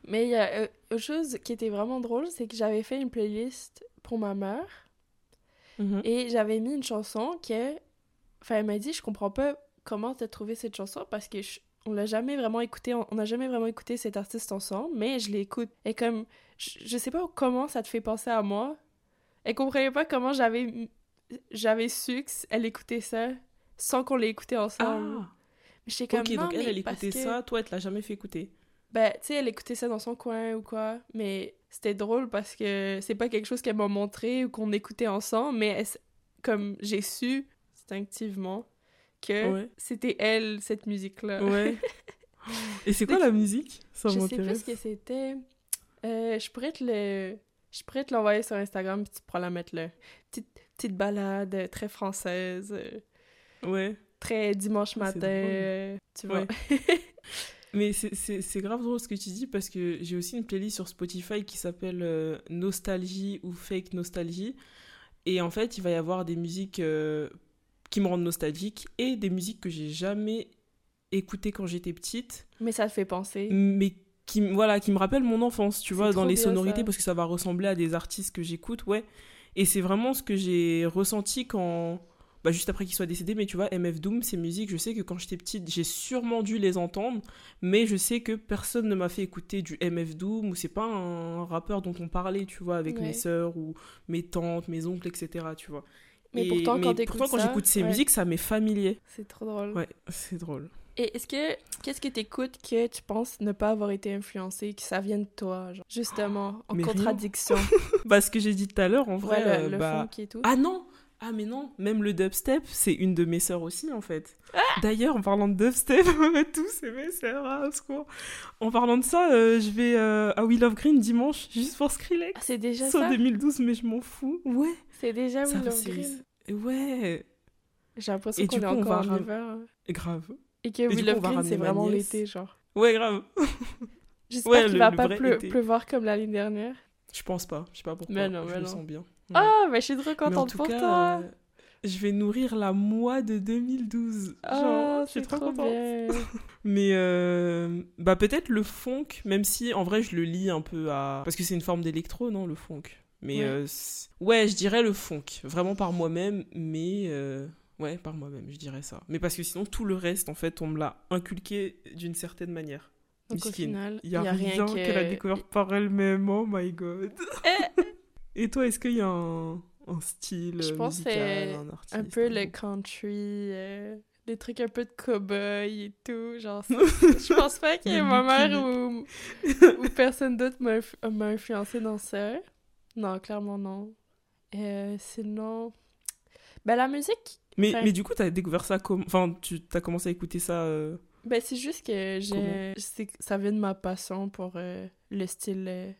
Mais il y a euh, autre chose qui était vraiment drôle, c'est que j'avais fait une playlist pour ma mère Mhm. et j'avais mis une chanson que. Enfin, elle m'a dit, je comprends pas comment t'as trouvé cette chanson parce que je- on l'a jamais vraiment écouté, on n'a jamais vraiment écouté cet artiste ensemble, mais je l'écoute. Et comme. Je, je sais pas comment ça te fait penser à moi. Elle comprenait pas comment j'avais. J'avais su qu'elle écoutait ça sans qu'on l'ait écouté ensemble. Ah, Mais comme, ok, non, donc elle, elle écoutait que- ça, toi, elle te l'a jamais fait écouter. Ben, tu sais, elle écoutait ça dans son coin ou quoi, mais c'était drôle parce que c'est pas quelque chose qu'elle m'a montré ou qu'on écoutait ensemble, mais elle comme j'ai su instinctivement que Ouais. c'était elle, cette musique-là. Ouais. Et c'est quoi la musique? Ça Je sais plus ce que c'était. Euh, je pourrais te le... Je pourrais te l'envoyer sur Instagram puis tu pourras la mettre là. Petite, petite balade euh, très française, euh, Ouais. très dimanche Ah, matin, euh, tu vois. Ouais. Mais c'est- grave drôle ce que tu dis parce que j'ai aussi une playlist sur Spotify qui s'appelle euh, Nostalgie ou Fake Nostalgie. Et en fait, il va y avoir des musiques euh, qui me rendent nostalgique et des musiques que j'ai jamais écouté quand j'étais petite, Mais ça te fait penser. mais qui, voilà, qui me rappelle mon enfance, tu vois, dans les sonorités, ça. parce que ça va ressembler à des artistes que j'écoute, ouais. Et c'est vraiment ce que j'ai ressenti quand. Bah, juste après qu'il soit décédé, mais tu vois, MF Doom, ces musiques, je sais que quand j'étais petite, j'ai sûrement dû les entendre, mais je sais que personne ne m'a fait écouter du MF Doom, ou c'est pas un rappeur dont on parlait, tu vois, avec Ouais. mes sœurs, ou mes tantes, mes oncles, etc., tu vois. Mais Et- pourtant, quand t'écoutes pourtant, quand j'écoute ces ouais. musiques, ça m'est familier. C'est trop drôle. Ouais, c'est drôle. Et est-ce que qu'est-ce que t'écoutes que tu penses ne pas avoir été influencé, que ça vienne de toi, genre, justement, en Mais contradiction? Bah, ce que j'ai dit tout à l'heure, en vrai, Ouais, le, euh, le bah... funk et tout. Ah non Ah mais non, même le dubstep, c'est une de mes sœurs aussi en fait. Ah D'ailleurs, en parlant de dubstep, tous c'est mes sœurs, ah, au secours. En parlant de ça, euh, je vais euh, à Will of Green dimanche, juste pour Skrillex. Ah, c'est déjà C'est en ça. 2012, mais je m'en fous. Ouais. C'est déjà Will of Green. Ouais. J'ai l'impression Et qu'on est coup, encore en ram- hiver. hein. Grave. Et que du Will of Green, c'est vraiment l'été, genre. Ouais, grave. J'espère Ouais, qu'il va le pas vrai pleu- été. pleuvoir comme l'année dernière. Je pense pas, je sais pas pourquoi. Mais non, je mais le non. sens bien. Ah, mais je suis trop en contente tout pour cas, toi. euh, je vais nourrir la moi de 2012. Ah, Genre, je suis trop, trop contente. bien. Mais euh, bah peut-être le funk, même si en vrai je le lis un peu à... Parce que c'est une forme d'électro, non, le funk Mais Ouais. euh, ouais, je dirais le funk, vraiment par moi-même, mais... Ouais, par moi-même, je dirais ça. Mais parce que sinon, tout le reste, en fait, on me l'a inculqué d'une certaine manière. Donc au final, Il y a, rien, que... qu'elle a découvert par elle-même, oh my god. Et toi, est-ce qu'il y a un, un style Je pense que musical, c'est un artiste un peu le country, euh, des trucs un peu de cowboy et tout. Genre, je pense pas qu'il y ait ma mère ou, ou personne d'autre m'a inf- m'a influencé dans ça. Non, clairement non. Euh, sinon, ben la musique, Mais, Enfin- mais du coup, t'as découvert ça comme... Enfin, tu as commencé à écouter ça... euh, ben c'est juste que j'ai, ça vient de ma passion pour euh, le style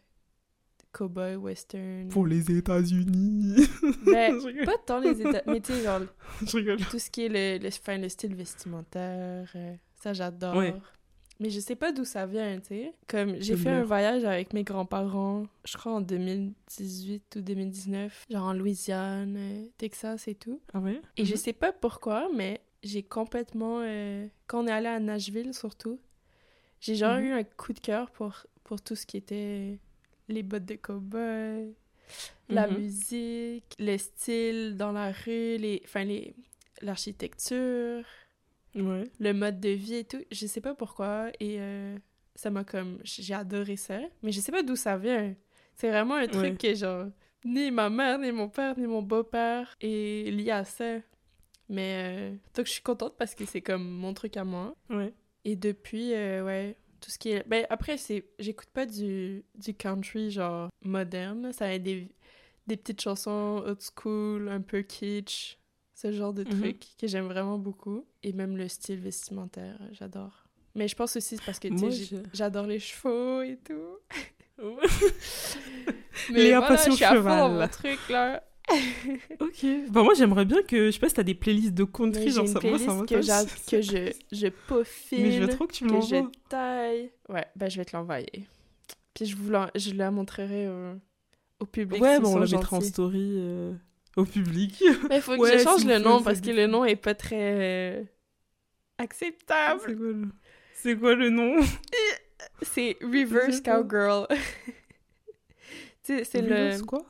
cowboy western. Pour les États-Unis. Ben, pas tant les états, mais tu sais genre Je rigole. tout ce qui est le, le, enfin, le style vestimentaire, euh, ça j'adore. Ouais. Mais je sais pas d'où ça vient, tu sais. Comme j'ai fait un voyage avec mes grands-parents, je crois en 2018 ou 2019, genre en Louisiane, euh, Texas et tout. Ah ouais? Et je sais pas pourquoi, mais j'ai complètement. euh, Quand on est allé à Nashville, surtout, j'ai genre Mhm. eu un coup de cœur pour, pour tout ce qui était les bottes de cowboy, la Mhm. musique, le style dans la rue, les, enfin, les, l'architecture, Ouais. le mode de vie et tout. Je sais pas pourquoi. Et euh, ça m'a comme. J'ai adoré ça. Mais je sais pas d'où ça vient. C'est vraiment un truc Ouais. que, genre, ni ma mère, ni mon père, ni mon beau-père est lié à ça. Mais. euh, donc, je suis contente parce que c'est comme mon truc à moi. Ouais. Et depuis, euh, ouais, tout ce qui est... Ben, après, c'est... J'écoute pas du, du country, genre, moderne. Ça a des, des petites chansons old school, un peu kitsch. Ce genre de Mhm. trucs que j'aime vraiment beaucoup. Et même le style vestimentaire, euh, j'adore. Mais je pense aussi c'est parce que, j'adore les chevaux et tout. Mais Léa voilà, à fond cheval. mon truc, là. ok. Bah moi, j'aimerais bien que... Je sais pas si t'as des playlists de country, genre une ça, moi, ça que, que je, je peaufine. Mais je veux trop que tu me que je taille. Ouais, ben je vais te l'envoyer. Puis je vous la, je la montrerai au, au public. Ouais, s'ils bon, on la mettra en story euh, au public. Mais faut que Ouais, je change le nom parce que le nom est pas très euh, acceptable. C'est quoi, le... C'est quoi le nom? C'est Reverse. Cowgirl. Tu sais, c'est le, Reverse quoi?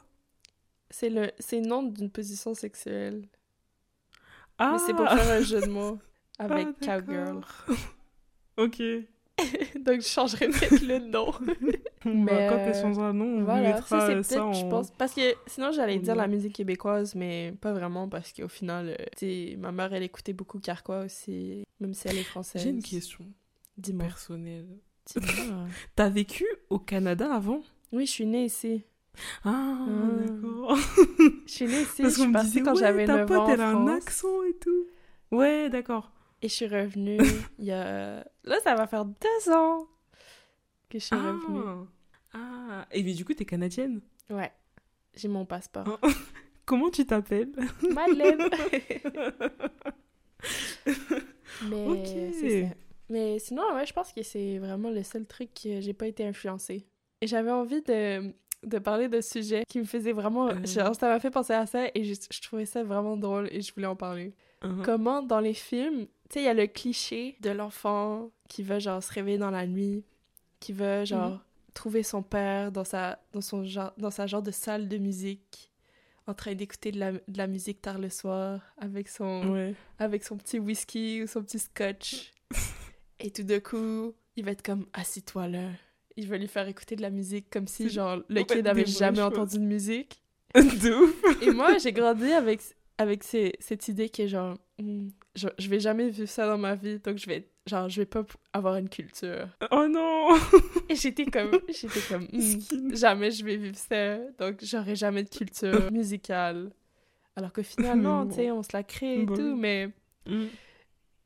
C'est le, c'est le nom d'une position sexuelle. Ah Mais c'est pour faire un jeu de mots avec Ah, Cowgirl. d'accord. ok. Donc je changerai peut-être le nom. Bon, Mais, bah, quand euh, elle changera de nom, on Voilà, mettra ça c'est euh, peut-être, ça en... je pense. Parce que sinon j'allais dire la musique québécoise, mais pas vraiment parce qu'au final, euh, tu ma mère elle écoutait beaucoup Carquois aussi, même si elle est française. J'ai une question Dis-moi. personnelle. Dis-moi. T'as vécu au Canada avant? Oui, je suis née ici. Ah, Ah. d'accord. Je suis née ici, Parce je suis me disait, quand ouais, j'avais ta 9 pote, ans en elle a un accent et tout. Ouais, d'accord. Et je suis revenue il y a... Là, ça va faire deux ans que je suis revenue. Ah. ah. Et mais du coup, t'es canadienne? Ouais, j'ai mon passeport. Ah. Comment tu t'appelles? Madeleine! Mais Ok. c'est ça. Mais sinon, ouais, je pense que c'est vraiment le seul truc que j'ai pas été influencée. Et j'avais envie de, de parler de sujets qui me faisaient vraiment... Euh. Genre, ça m'a fait penser à ça et je, je trouvais ça vraiment drôle et je voulais en parler. Mhm. Comment dans les films, tu sais, il y a le cliché de l'enfant qui veut genre se réveiller dans la nuit, qui veut genre Mhm. trouver son père dans sa, dans son genre, dans sa genre de salle de musique, en train d'écouter de la, de la musique tard le soir avec son, Ouais. avec son petit whisky ou son petit scotch. Et tout d'un coup, il va être comme assis-toi là. Il va lui faire écouter de la musique comme si genre le kid avait des jamais entendu de musique. de ouf. Et moi, j'ai grandi avec, avec ces- cette idée qui est genre, Hmm, je, je vais jamais vivre ça dans ma vie, donc je vais, genre, je vais pas avoir une culture. Oh non Et j'étais comme, j'étais comme, Hmm, jamais je vais vivre ça, donc j'aurai jamais de culture musicale. Alors que finalement, Mais tu sais, on se la crée et Bah tout, mais Mm.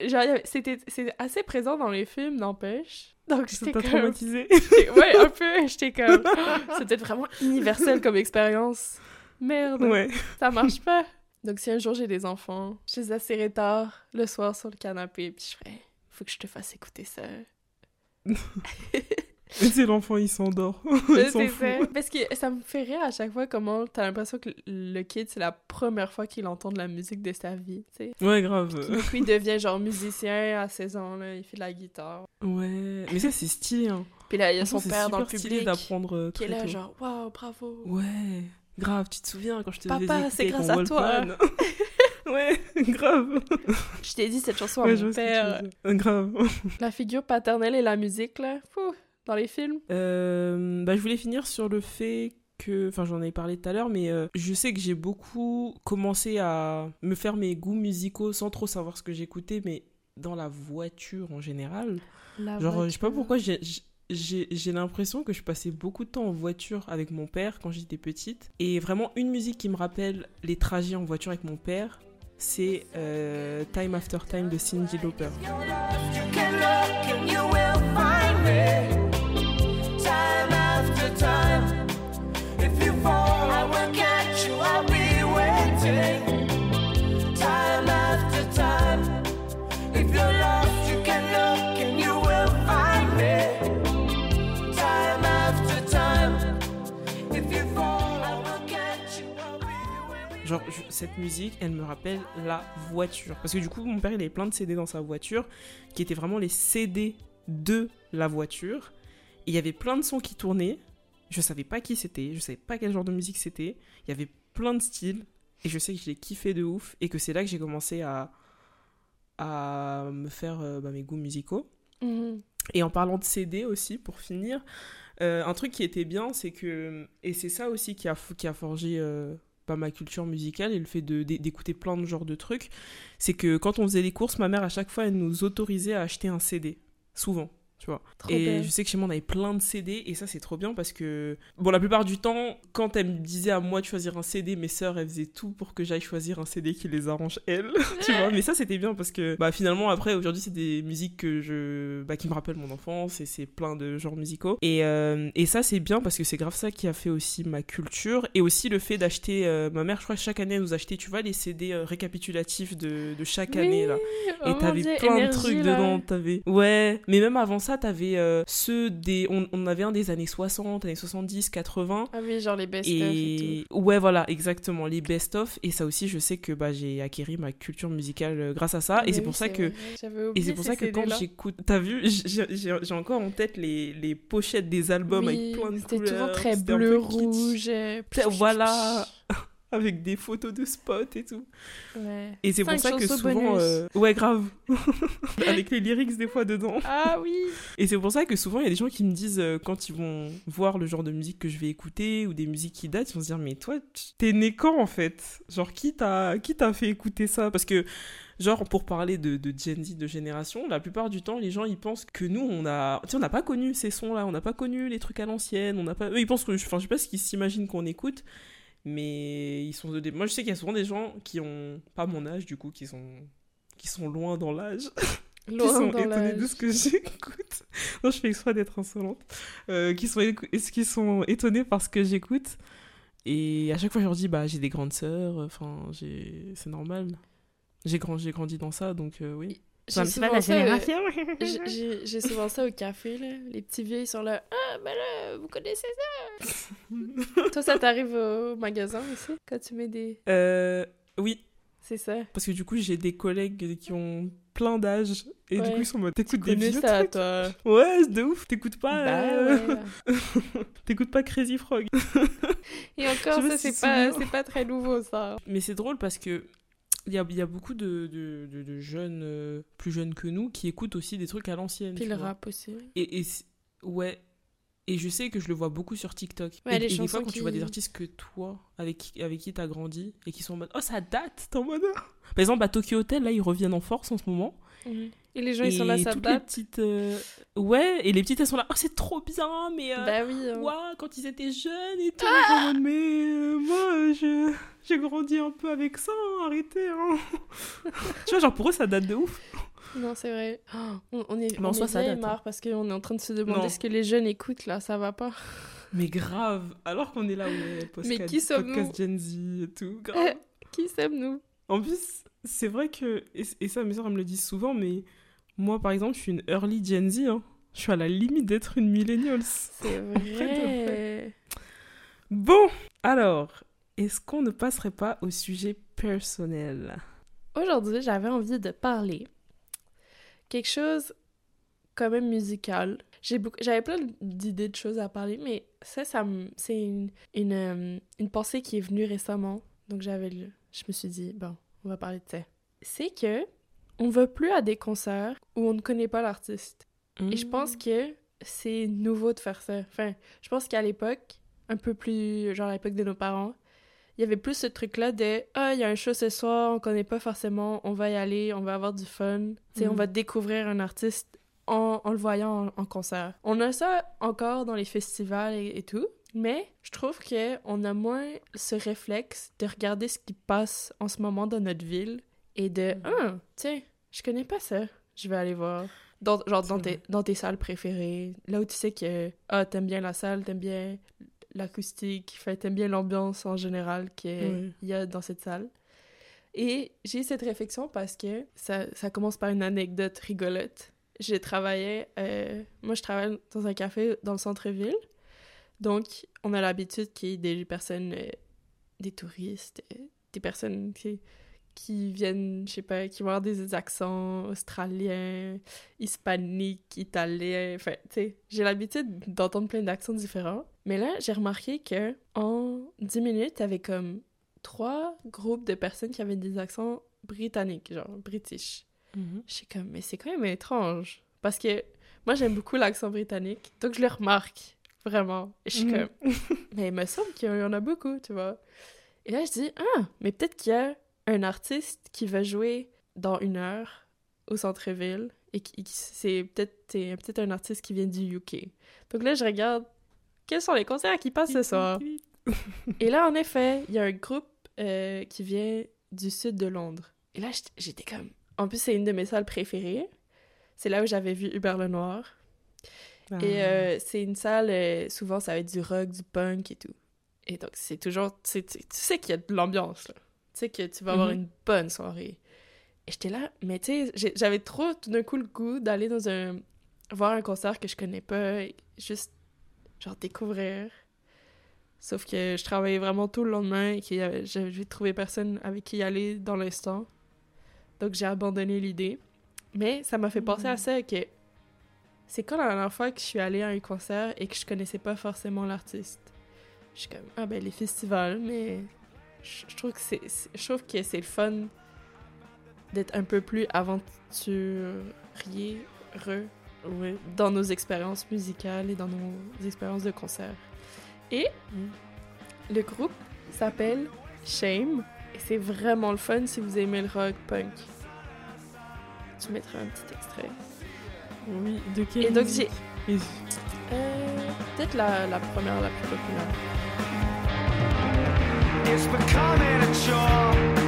genre, c'était assez présent dans les films, n'empêche. Donc j'étais t'a comme, traumatisé j'étais- ouais, un peu, j'étais comme, c'est peut-être vraiment universel comme expérience. Merde. Ouais. Ça marche pas. Donc, si un jour j'ai des enfants, je les asserai tard le soir sur le canapé, puis je ferai faut que je te fasse écouter ça. C'est l'enfant, il s'endort. C'est ça. Parce que ça me fait rire à chaque fois comment t'as l'impression que le kid, c'est la première fois qu'il entend de la musique de sa vie, tu sais. Ouais, grave. Du coup, il devient genre musicien à 16 ans, là, il fait de la guitare. Ouais. Mais ça, c'est stylé. Hein. Puis là, il y a son père dans le public d'apprendre euh, qui est là, tôt. genre, waouh, bravo. Ouais. Grave, tu te souviens quand je te Papa, c'est grâce à toi. Ouais, grave. Je t'ai dit cette chanson à Ouais, mon père. Grave. La figure paternelle et la musique, là, fou, dans les films? Euh, bah, je voulais finir sur le fait que, enfin j'en ai parlé tout à l'heure, mais euh, je sais que j'ai beaucoup commencé à me faire mes goûts musicaux sans trop savoir ce que j'écoutais, mais dans la voiture en général. La Genre, je sais pas voiture. pourquoi j'ai... J'ai j'ai l'impression que je passais beaucoup de temps en voiture avec mon père quand j'étais petite. Et vraiment, une musique qui me rappelle les trajets en voiture avec mon père, c'est euh, Time After Time de Cyndi Lauper. Genre, cette musique, elle me rappelle la voiture. Parce que du coup, mon père, il avait plein de CD dans sa voiture, qui étaient vraiment les CD de la voiture. Et il y avait plein de sons qui tournaient. Je savais pas qui c'était, je savais pas quel genre de musique c'était. Il y avait plein de styles. Et je sais que je l'ai kiffé de ouf. Et que c'est là que j'ai commencé à, à me faire euh, bah, mes goûts musicaux. Mhm. Et en parlant de CD aussi, pour finir, euh, un truc qui était bien, c'est que, et c'est ça aussi qui a, qui a forgé euh, ma culture musicale et le fait d'écouter plein de genres de trucs, c'est que quand on faisait les courses, ma mère, à chaque fois, elle nous autorisait à acheter un CD. Souvent. Tu vois. Trop et bien. je sais que chez moi on avait plein de CD et ça c'est trop bien parce que bon la plupart du temps quand elle me disait à moi de choisir un CD mes sœurs elles faisaient tout pour que j'aille choisir un CD qui les arrange elles tu vois mais ça c'était bien parce que bah finalement après aujourd'hui c'est des musiques que je bah, qui me rappellent mon enfance et c'est plein de genres musicaux et, euh, et ça c'est bien parce que c'est grave ça qui a fait aussi ma culture et aussi le fait d'acheter euh, ma mère je crois que chaque année elle nous achetait tu vois les CD euh, récapitulatifs de, de chaque année là Oh et mon t'avais plein de trucs là. dedans, t'avais... Ouais, mais même avant ça, t'avais euh, ceux des... On, on avait un des années 60, années 70, 80. Ah oui, genre les best-of et, Et ouais, voilà, exactement, les best-of. Et ça aussi, je sais que bah, j'ai acquis ma culture musicale euh, grâce à ça. et c'est Oui, pour ça que... Et c'est pour ça que quand j'écoute... T'as vu, j'ai encore en tête les, les pochettes des albums Oui, avec plein de C'était couleurs. toujours très c'était bleu, rouge. Voilà. Avec des photos de spots et tout. Ouais. Et c'est pour ça que souvent... euh, Ouais, grave. avec les lyrics des fois dedans. Ah oui. Et c'est pour ça que souvent, il y a des gens qui me disent, euh, quand ils vont voir le genre de musique que je vais écouter ou des musiques qui datent, ils vont se dire, mais toi, t'es né quand en fait? Genre, qui t'a fait écouter ça? Parce que, genre, pour parler de, de Gen Z, de génération, la plupart du temps, les gens, ils pensent que nous, on a. Tu sais, on n'a pas connu ces sons-là, on n'a pas connu les trucs à l'ancienne, on n'a pas. Eux, ils pensent que. Enfin, je sais pas ce qu'ils s'imaginent qu'on écoute. Mais ils sont de... Moi, je sais qu'il y a souvent des gens qui ont pas mon âge, du coup, qui sont, qui sont loin dans l'âge qui sont dans étonnés de ce que j'écoute. Non, je fais exprès d'être insolente. Euh, qui, sont, qui sont étonnés par ce que j'écoute? Et à chaque fois, je leur dis, bah, j'ai des grandes sœurs, enfin, j'ai... c'est normal. J'ai grand... grandi dans ça, donc euh, oui. C'est souvent la ça, euh, génération. J'ai- souvent ça au café, là. Les petits vieux, ils sont là. Ah, ben là, vous connaissez ça? Toi, ça t'arrive au magasin aussi, quand tu mets des. Euh, oui, C'est ça. parce que du coup, j'ai des collègues qui ont plein d'âge et du coup, ils sont en mode t'écoutes des vieux ça, trucs? toi. Ouais, de ouf, t'écoutes pas. Bah euh, ouais. t'écoutes pas Crazy Frog. Et encore, ça, pas si c'est pas, pas très nouveau, ça. Mais c'est drôle parce que il y a, y a beaucoup de, de, de- de jeunes, euh, plus jeunes que nous, qui écoutent aussi des trucs à l'ancienne. Puis le rap aussi. Et, et ouais. Et je sais que je le vois beaucoup sur TikTok. Ouais, et, les et des fois, quand tu vois des artistes que toi, avec qui, avec qui t'as grandi, et qui sont en mode Oh, ça date T'es en mode Ah. Par exemple, à Tokyo Hotel, là, ils reviennent en force en ce moment. Et les gens, ils sont là, ça toutes les petites. euh, Ouais, et les petites, elles sont là Oh, c'est trop bien, mais. euh, Bah oui. hein. Quand ils étaient jeunes et tout. mode, mais euh, moi, je, j'ai grandi un peu avec ça, hein, arrêtez. Hein. tu vois, genre pour eux, ça date de ouf. Non, c'est vrai. Oh, on, on est, Mais en on soi, est ça date, marre parce qu'on est en train de se demander Non. ce que les jeunes écoutent, là. Ça va pas. Mais grave, alors qu'on est là, ouais, Mais podcast, qui sommes-nous podcast Gen Z et tout, grave. Qui sommes-nous? En plus, c'est vrai que, et, ça, mes soeurs, me le disent souvent, mais moi, par exemple, je suis une early Gen Z. hein. Je suis à la limite d'être une millennials. C'est vrai. Bon, alors, est-ce qu'on ne passerait pas au sujet personnel? Aujourd'hui, j'avais envie de parler quelque chose quand même musical. Beaucoup- J'avais plein d'idées de choses à parler, mais ça, ça me- c'est une, une, euh, une pensée qui est venue récemment. Donc j'avais le- je me suis dit, bon, on va parler de ça. C'est que on va plus à des concerts où on ne connaît pas l'artiste. Et je pense que c'est nouveau de faire ça. Enfin, je pense qu'à l'époque, un peu plus, genre à l'époque de nos parents, il y avait plus ce truc-là de Ah, il y a un show ce soir, on connaît pas forcément, on va y aller, on va avoir du fun. Tu sais, on va découvrir un artiste en, en le voyant en, en concert. On a ça encore dans les festivals et, et tout, mais je trouve que on a moins ce réflexe de regarder ce qui passe en ce moment dans notre ville et de Mhm. Ah, tiens, je connais pas ça, je vais aller voir. Dans, genre dans tes, dans tes salles préférées, là où tu sais que ah, t'aimes bien la salle, t'aimes bien l'acoustique, t'aimes bien l'ambiance en général qu'il y a dans cette salle. Et j'ai cette réflexion parce que ça, ça commence par une anecdote rigolote. J'ai travaillé, euh, moi je travaille dans un café dans le centre-ville, donc on a l'habitude qu'il y ait des personnes, euh, des touristes, euh, des personnes qui, qui viennent, je sais pas, qui vont avoir des accents australiens, hispaniques, italiens, enfin, tu sais, j'ai l'habitude d'entendre plein d'accents différents. Mais là, j'ai remarqué que en 10 minutes, t'avais comme trois groupes de personnes qui avaient des accents britanniques, genre british. Mhm. Je suis comme, mais c'est quand même étrange. Parce que moi, j'aime beaucoup l'accent britannique, donc je le remarque, vraiment. Et je suis Mhm. comme, mais il me semble qu'il y en a beaucoup, tu vois. Et là, je dis, ah, mais peut-être qu'il y a un artiste qui va jouer dans une heure au centre-ville et qui, qui- c'est peut-être peut-être un artiste qui vient du UK. Donc là, je regarde quels sont les concerts qui passent ce soir? Et là, en effet, il y a un groupe euh, qui vient du sud de Londres. Et là, j'étais- j'étais comme... En plus, c'est une de mes salles préférées. C'est là où j'avais vu Hubert Lenoir. Ah. Et euh, c'est une salle, euh, souvent, ça va être du rock, du punk et tout. Et donc, c'est toujours... Tu sais, tu- tu sais qu'il y a de l'ambiance, là. Tu sais que tu vas avoir Mhm. une bonne soirée. Et j'étais là, mais tu sais, j'avais trop tout d'un coup le goût d'aller dans un... voir un concert que je connais pas, et juste, genre, découvrir. Sauf que je travaillais vraiment tout le lendemain et que euh, j'avais trouvé personne avec qui y aller dans l'instant. Donc j'ai abandonné l'idée. Mais ça m'a fait penser à ça que c'est quand la dernière fois que je suis allée à un concert et que je connaissais pas forcément l'artiste. Je suis comme ah ben les festivals, mais je je trouve que c'est je trouve que c'est le fun d'être un peu plus aventurier re Ouais. dans nos expériences musicales et dans nos expériences de concert. Et le groupe s'appelle Shame et c'est vraiment le fun si vous aimez le rock punk. Tu mettras un petit extrait. Oui, de quelle Et donc j'ai Et- euh, peut-être la, la première la plus populaire. It's becoming a chore.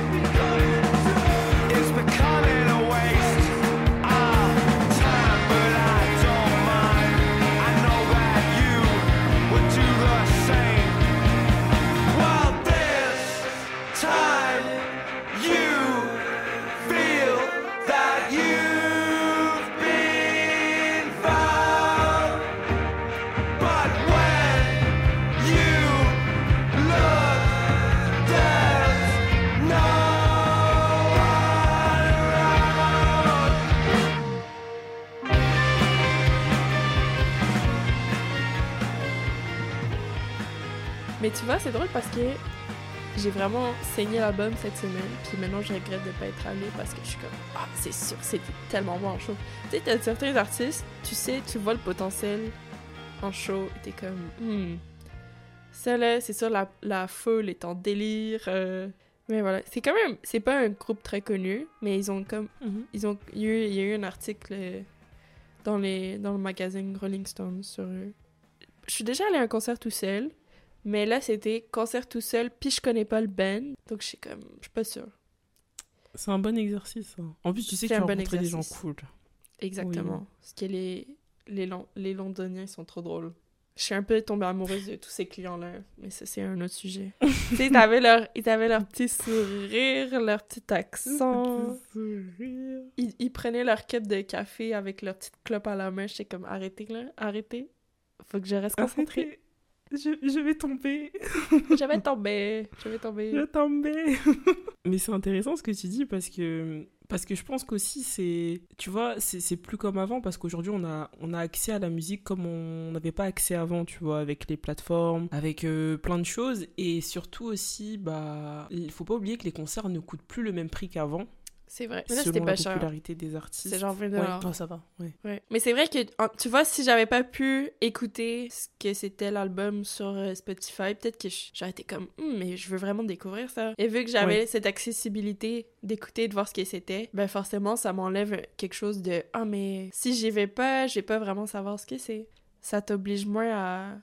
Mais tu vois, c'est drôle parce que j'ai vraiment saigné l'album cette semaine, puis maintenant je regrette de pas être allée parce que je suis comme ah c'est sûr c'était tellement bon en show. Tu sais t'as certains artistes, tu sais tu vois le potentiel en show, t'es comme hmm. Ça là, c'est sûr la, la foule est en délire. euh, Mais voilà, c'est quand même c'est pas un groupe très connu, mais ils ont comme ils ont il y a eu, il y a eu un article euh, dans les dans le magazine Rolling Stone sur eux. Je suis déjà allée à un concert tout seul. Mais là, c'était concert tout seul, puis je connais pas le band. Donc, je suis comme, je suis pas sûre. C'est un bon exercice. hein. En plus, tu sais que tu bon des gens cool. Exactement. Parce que les, les, Lon- les Londoniens, ils sont trop drôles. Je suis un peu tombée amoureuse de tous ces clients-là, mais ça, c'est un autre sujet. tu sais, ils avaient leur, ils avaient leur petit sourire, leur petit accent. Ils, ils prenaient leur cup de café avec leur petite clope à la main. J'étais comme, arrêtez, là, arrêtez. Faut que je reste concentrée. Je, je vais tomber. je vais tomber, je vais tomber. Je vais tomber. Mais c'est intéressant ce que tu dis parce que parce que je pense qu'aussi c'est tu vois c'est c'est plus comme avant parce qu'aujourd'hui on a on a accès à la musique comme on n'avait pas accès avant tu vois avec les plateformes avec euh, plein de choses et surtout aussi bah il faut pas oublier que les concerts ne coûtent plus le même prix qu'avant C'est vrai. Mais là, c'était selon la pas cher. popularité des artistes C'est genre 20 ouais, dollars. toi, ça va ouais Ouais. Mais c'est vrai que, tu vois, si j'avais pas pu écouter ce que c'était l'album sur euh, Spotify, peut-être que j'aurais été comme, Hum, mais je veux vraiment découvrir ça. Et vu que j'avais Ouais. cette accessibilité d'écouter, de voir ce que c'était, ben forcément, ça m'enlève quelque chose de, ah, mais si j'y vais pas, je vais pas vraiment savoir ce que c'est. Ça t'oblige moins à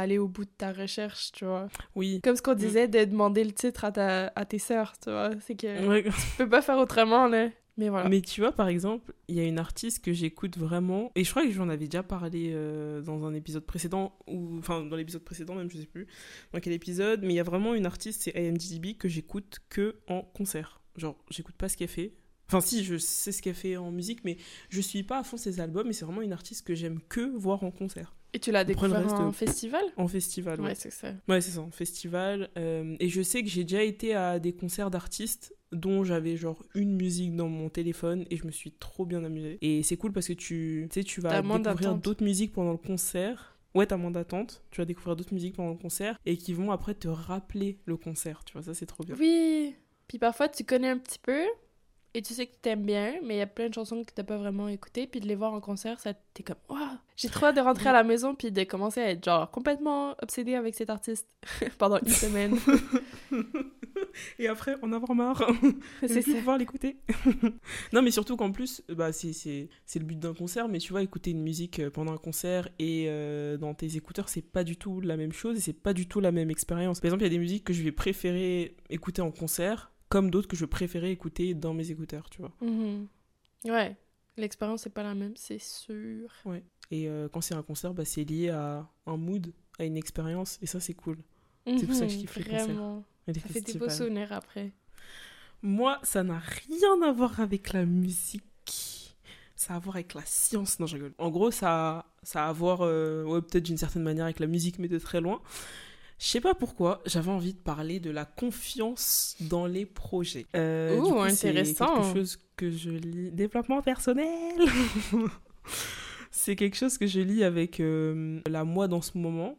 aller au bout de ta recherche, tu vois. oui Comme ce qu'on disait de demander le titre à, ta, à tes sœurs, tu vois. C'est que Ouais. tu peux pas faire autrement, là. Mais voilà. Mais tu vois, par exemple, il y a une artiste que j'écoute vraiment, et je crois que j'en avais déjà parlé euh, dans un épisode précédent, ou enfin dans l'épisode précédent même, je sais plus dans quel épisode, mais il y a vraiment une artiste, c'est IMDb, que j'écoute que en concert. Genre, j'écoute pas ce qu'elle fait. Enfin, si, je sais ce qu'elle fait en musique, mais je suis pas à fond ses albums, et c'est vraiment une artiste que j'aime que voir en concert. Et tu l'as découvert reste, en euh, festival? En festival, ouais. Ouais, c'est ça. Ouais, c'est ça, en festival. euh, et je sais que j'ai déjà été à des concerts d'artistes dont j'avais genre une musique dans mon téléphone et je me suis trop bien amusée. Et c'est cool parce que tu, sais, tu vas découvrir d'autres musiques pendant le concert. Ouais, t'as moins d'attente. Tu vas découvrir d'autres musiques pendant le concert et qui vont après te rappeler le concert. Tu vois, ça c'est trop bien. Oui. Puis parfois, tu connais un petit peu et tu sais que t'aimes bien, mais il y a plein de chansons que t'as pas vraiment écoutées. Puis de les voir en concert, ça t'es comme, waouh, j'ai trop hâte de rentrer à la maison puis de commencer à être genre complètement obsédé avec cet artiste pendant une semaine. et après, en avoir marre. c'est plus pouvoir l'écouter. non, mais surtout qu'en plus, bah, c'est, c'est, c'est le but d'un concert, mais tu vois, écouter une musique euh, pendant un concert et euh, dans tes écouteurs, c'est pas du tout la même chose et c'est pas du tout la même expérience. Par exemple, il y a des musiques que je vais préférer écouter en concert, comme d'autres que je préférais écouter dans mes écouteurs, tu vois. Mhm. Ouais. L'expérience, c'est pas la même, c'est sûr. Et euh, quand c'est un concert, bah, c'est lié à un mood, à une expérience, et ça, c'est cool. C'est pour ça que je Mhm, kiffe les concerts. Et les Ça fait des beaux souvenirs après. Moi, ça n'a rien à voir avec la musique. Ça a à voir avec la science. Non, je rigole. En gros, ça, ça a à voir, euh, ouais, peut-être d'une certaine manière avec la musique, mais de très loin. Je sais pas pourquoi, j'avais envie de parler de la confiance dans les projets. Euh, coup, intéressant. C'est quelque chose que je lis. Développement personnel C'est quelque chose que je lis avec euh, la moi dans ce moment.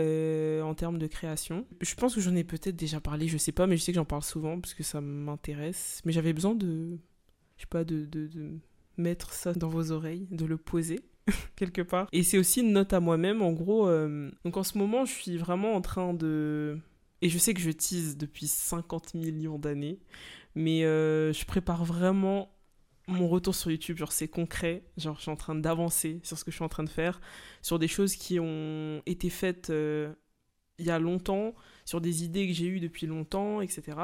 euh, en termes de création. Je pense que j'en ai peut-être déjà parlé, je sais pas, mais je sais que j'en parle souvent parce que ça m'intéresse. Mais j'avais besoin de, je sais pas, de, de, de mettre ça dans vos oreilles, de le poser quelque part. Et c'est aussi une note à moi-même, en gros. euh, donc en ce moment, je suis vraiment en train de... Et je sais que je tease depuis 50 millions d'années, mais euh, je prépare vraiment mon retour sur YouTube. Genre, c'est concret. Genre, je suis en train d'avancer sur ce que je suis en train de faire, sur des choses qui ont été faites euh, il y a longtemps, sur des idées que j'ai eues depuis longtemps, etc.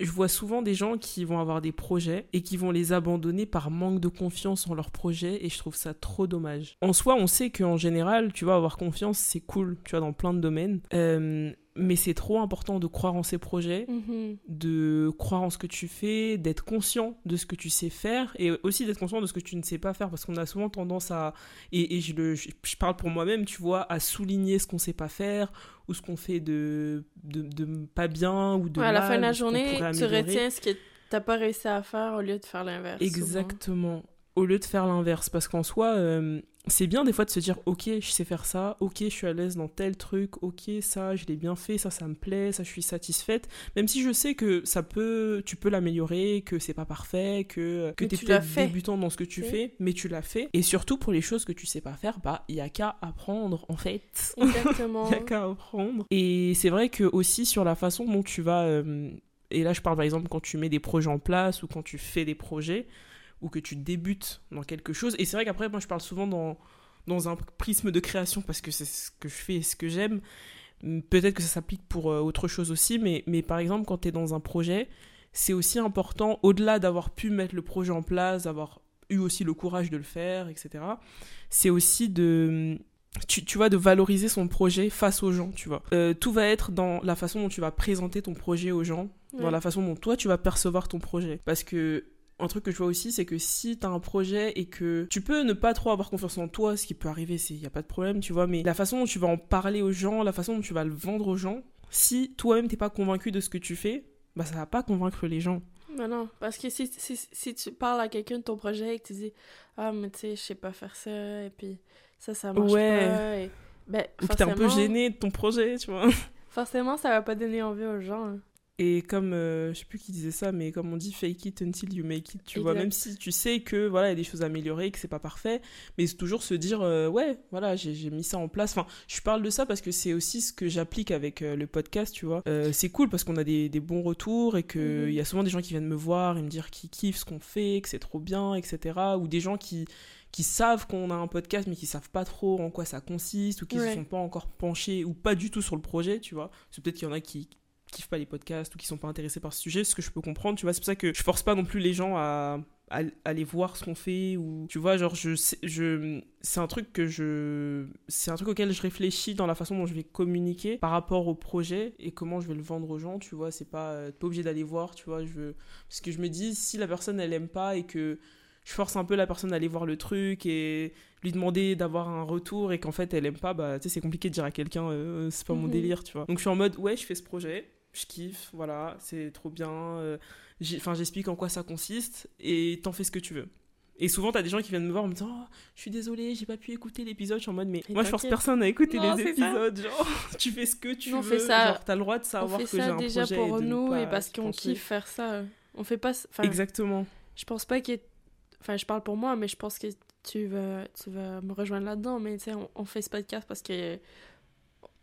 Je vois souvent des gens qui vont avoir des projets et qui vont les abandonner par manque de confiance en leurs projets et je trouve ça trop dommage. En soi, on sait qu'en général, tu vois, avoir confiance, c'est cool, tu vois, dans plein de domaines. Euh, mais c'est trop important de croire en ses projets, Mhm. de croire en ce que tu fais, d'être conscient de ce que tu sais faire et aussi d'être conscient de ce que tu ne sais pas faire parce qu'on a souvent tendance à, et, et je, le, je, je parle pour moi-même, tu vois, à souligner ce qu'on sait pas faire ou ce qu'on fait de, de, de pas bien ou de Ouais, à la fin de la journée, tu retiens ce que t'as pas réussi à faire au lieu de faire l'inverse. souvent. Exactement. Au lieu de faire l'inverse. Parce qu'en soi, euh, c'est bien des fois de se dire ok je sais faire ça ok je suis à l'aise dans tel truc ok ça je l'ai bien fait ça ça me plaît ça je suis satisfaite. Même si je sais que ça peut tu peux l'améliorer que c'est pas parfait que que Mais t'es tu l'as peut-être fait. débutant dans ce que tu fais mais tu l'as fait. Et surtout pour les choses que tu sais pas faire bah il y a qu'à apprendre en fait. Exactement. il y a qu'à apprendre. Et c'est vrai que aussi sur la façon dont tu vas euh, et là je parle par exemple quand tu mets des projets en place ou quand tu fais des projets ou que tu débutes dans quelque chose. Et c'est vrai qu'après, moi, je parle souvent dans, dans un prisme de création parce que c'est ce que je fais et ce que j'aime. Peut-être que ça s'applique pour euh, autre chose aussi, mais, mais par exemple, quand tu es dans un projet, c'est aussi important, au-delà d'avoir pu mettre le projet en place, d'avoir eu aussi le courage de le faire, etc., c'est aussi de... Tu, tu vois, de valoriser son projet face aux gens, tu vois. Euh, tout va être dans la façon dont tu vas présenter ton projet aux gens, dans la façon dont toi tu vas percevoir ton projet. Parce que un truc que je vois aussi, c'est que si t'as un projet et que tu peux ne pas trop avoir confiance en toi, ce qui peut arriver, il n'y a pas de problème, tu vois, mais la façon dont tu vas en parler aux gens, la façon dont tu vas le vendre aux gens, si toi-même t'es pas convaincu de ce que tu fais, bah ça va pas convaincre les gens. Non, non, parce que si, si, si tu parles à quelqu'un de ton projet et que tu dis Ah, mais tu sais, je sais pas faire ça, et puis ça, ça marche Ouais. pas, et... ben, Ou que t'es un peu gêné de ton projet, tu vois. Forcément, ça va pas donner envie aux gens. hein. Et comme, euh, je sais plus qui disait ça, mais comme on dit, fake it until you make it, tu vois, même si tu sais que voilà, il y a des choses à améliorer, que c'est pas parfait, mais c'est toujours se dire, euh, ouais, voilà, j'ai mis ça en place. Enfin, je parle de ça parce que c'est aussi ce que j'applique avec euh, le podcast, tu vois. Euh, c'est cool parce qu'on a des, des bons retours et que Mhm. y a souvent des gens qui viennent me voir et me dire qu'ils kiffent ce qu'on fait, que c'est trop bien, etc. Ou des gens qui qui savent qu'on a un podcast mais qui savent pas trop en quoi ça consiste ou qui Ouais. se sont pas encore penchés ou pas du tout sur le projet, tu vois. C'est peut-être qu'il y en a qui kiffent pas les podcasts ou qui sont pas intéressés par ce sujet, ce que je peux comprendre, tu vois. C'est pour ça que je force pas non plus les gens à, aller voir ce qu'on fait ou tu vois, genre je je c'est un truc que je c'est un truc auquel je réfléchis dans la façon dont je vais communiquer par rapport au projet et comment je vais le vendre aux gens, tu vois, c'est pas euh, pas obligé d'aller voir, tu vois, je parce que je me dis si la personne elle aime pas et que je force un peu la personne à aller voir le truc et lui demander d'avoir un retour et qu'en fait elle aime pas, bah tu sais, c'est compliqué de dire à quelqu'un euh, c'est pas mon Mhm. délire, tu vois. Donc je suis en mode ouais, je fais ce projet, je kiffe, voilà, c'est trop bien, euh, enfin j'explique en quoi ça consiste et t'en fais ce que tu veux. Et souvent, t'as des gens qui viennent me voir en me disant Oh, Je suis désolée, j'ai pas pu écouter l'épisode. Je suis en mode Mais Et moi, je force personne à écouter Non, les ça. épisodes. Genre, tu fais ce que tu Nous, on veux. fait ça- Genre, t'as le droit de On savoir fait que j'ai un déjà projet. pour et de ne nous et parce y qu'on kiffe faire ça. On fait pas. Exactement. je pense pas que. Enfin, je parle pour moi, mais je pense que tu vas, tu vas me rejoindre là-dedans. Mais tu sais, on, on fait ce podcast parce que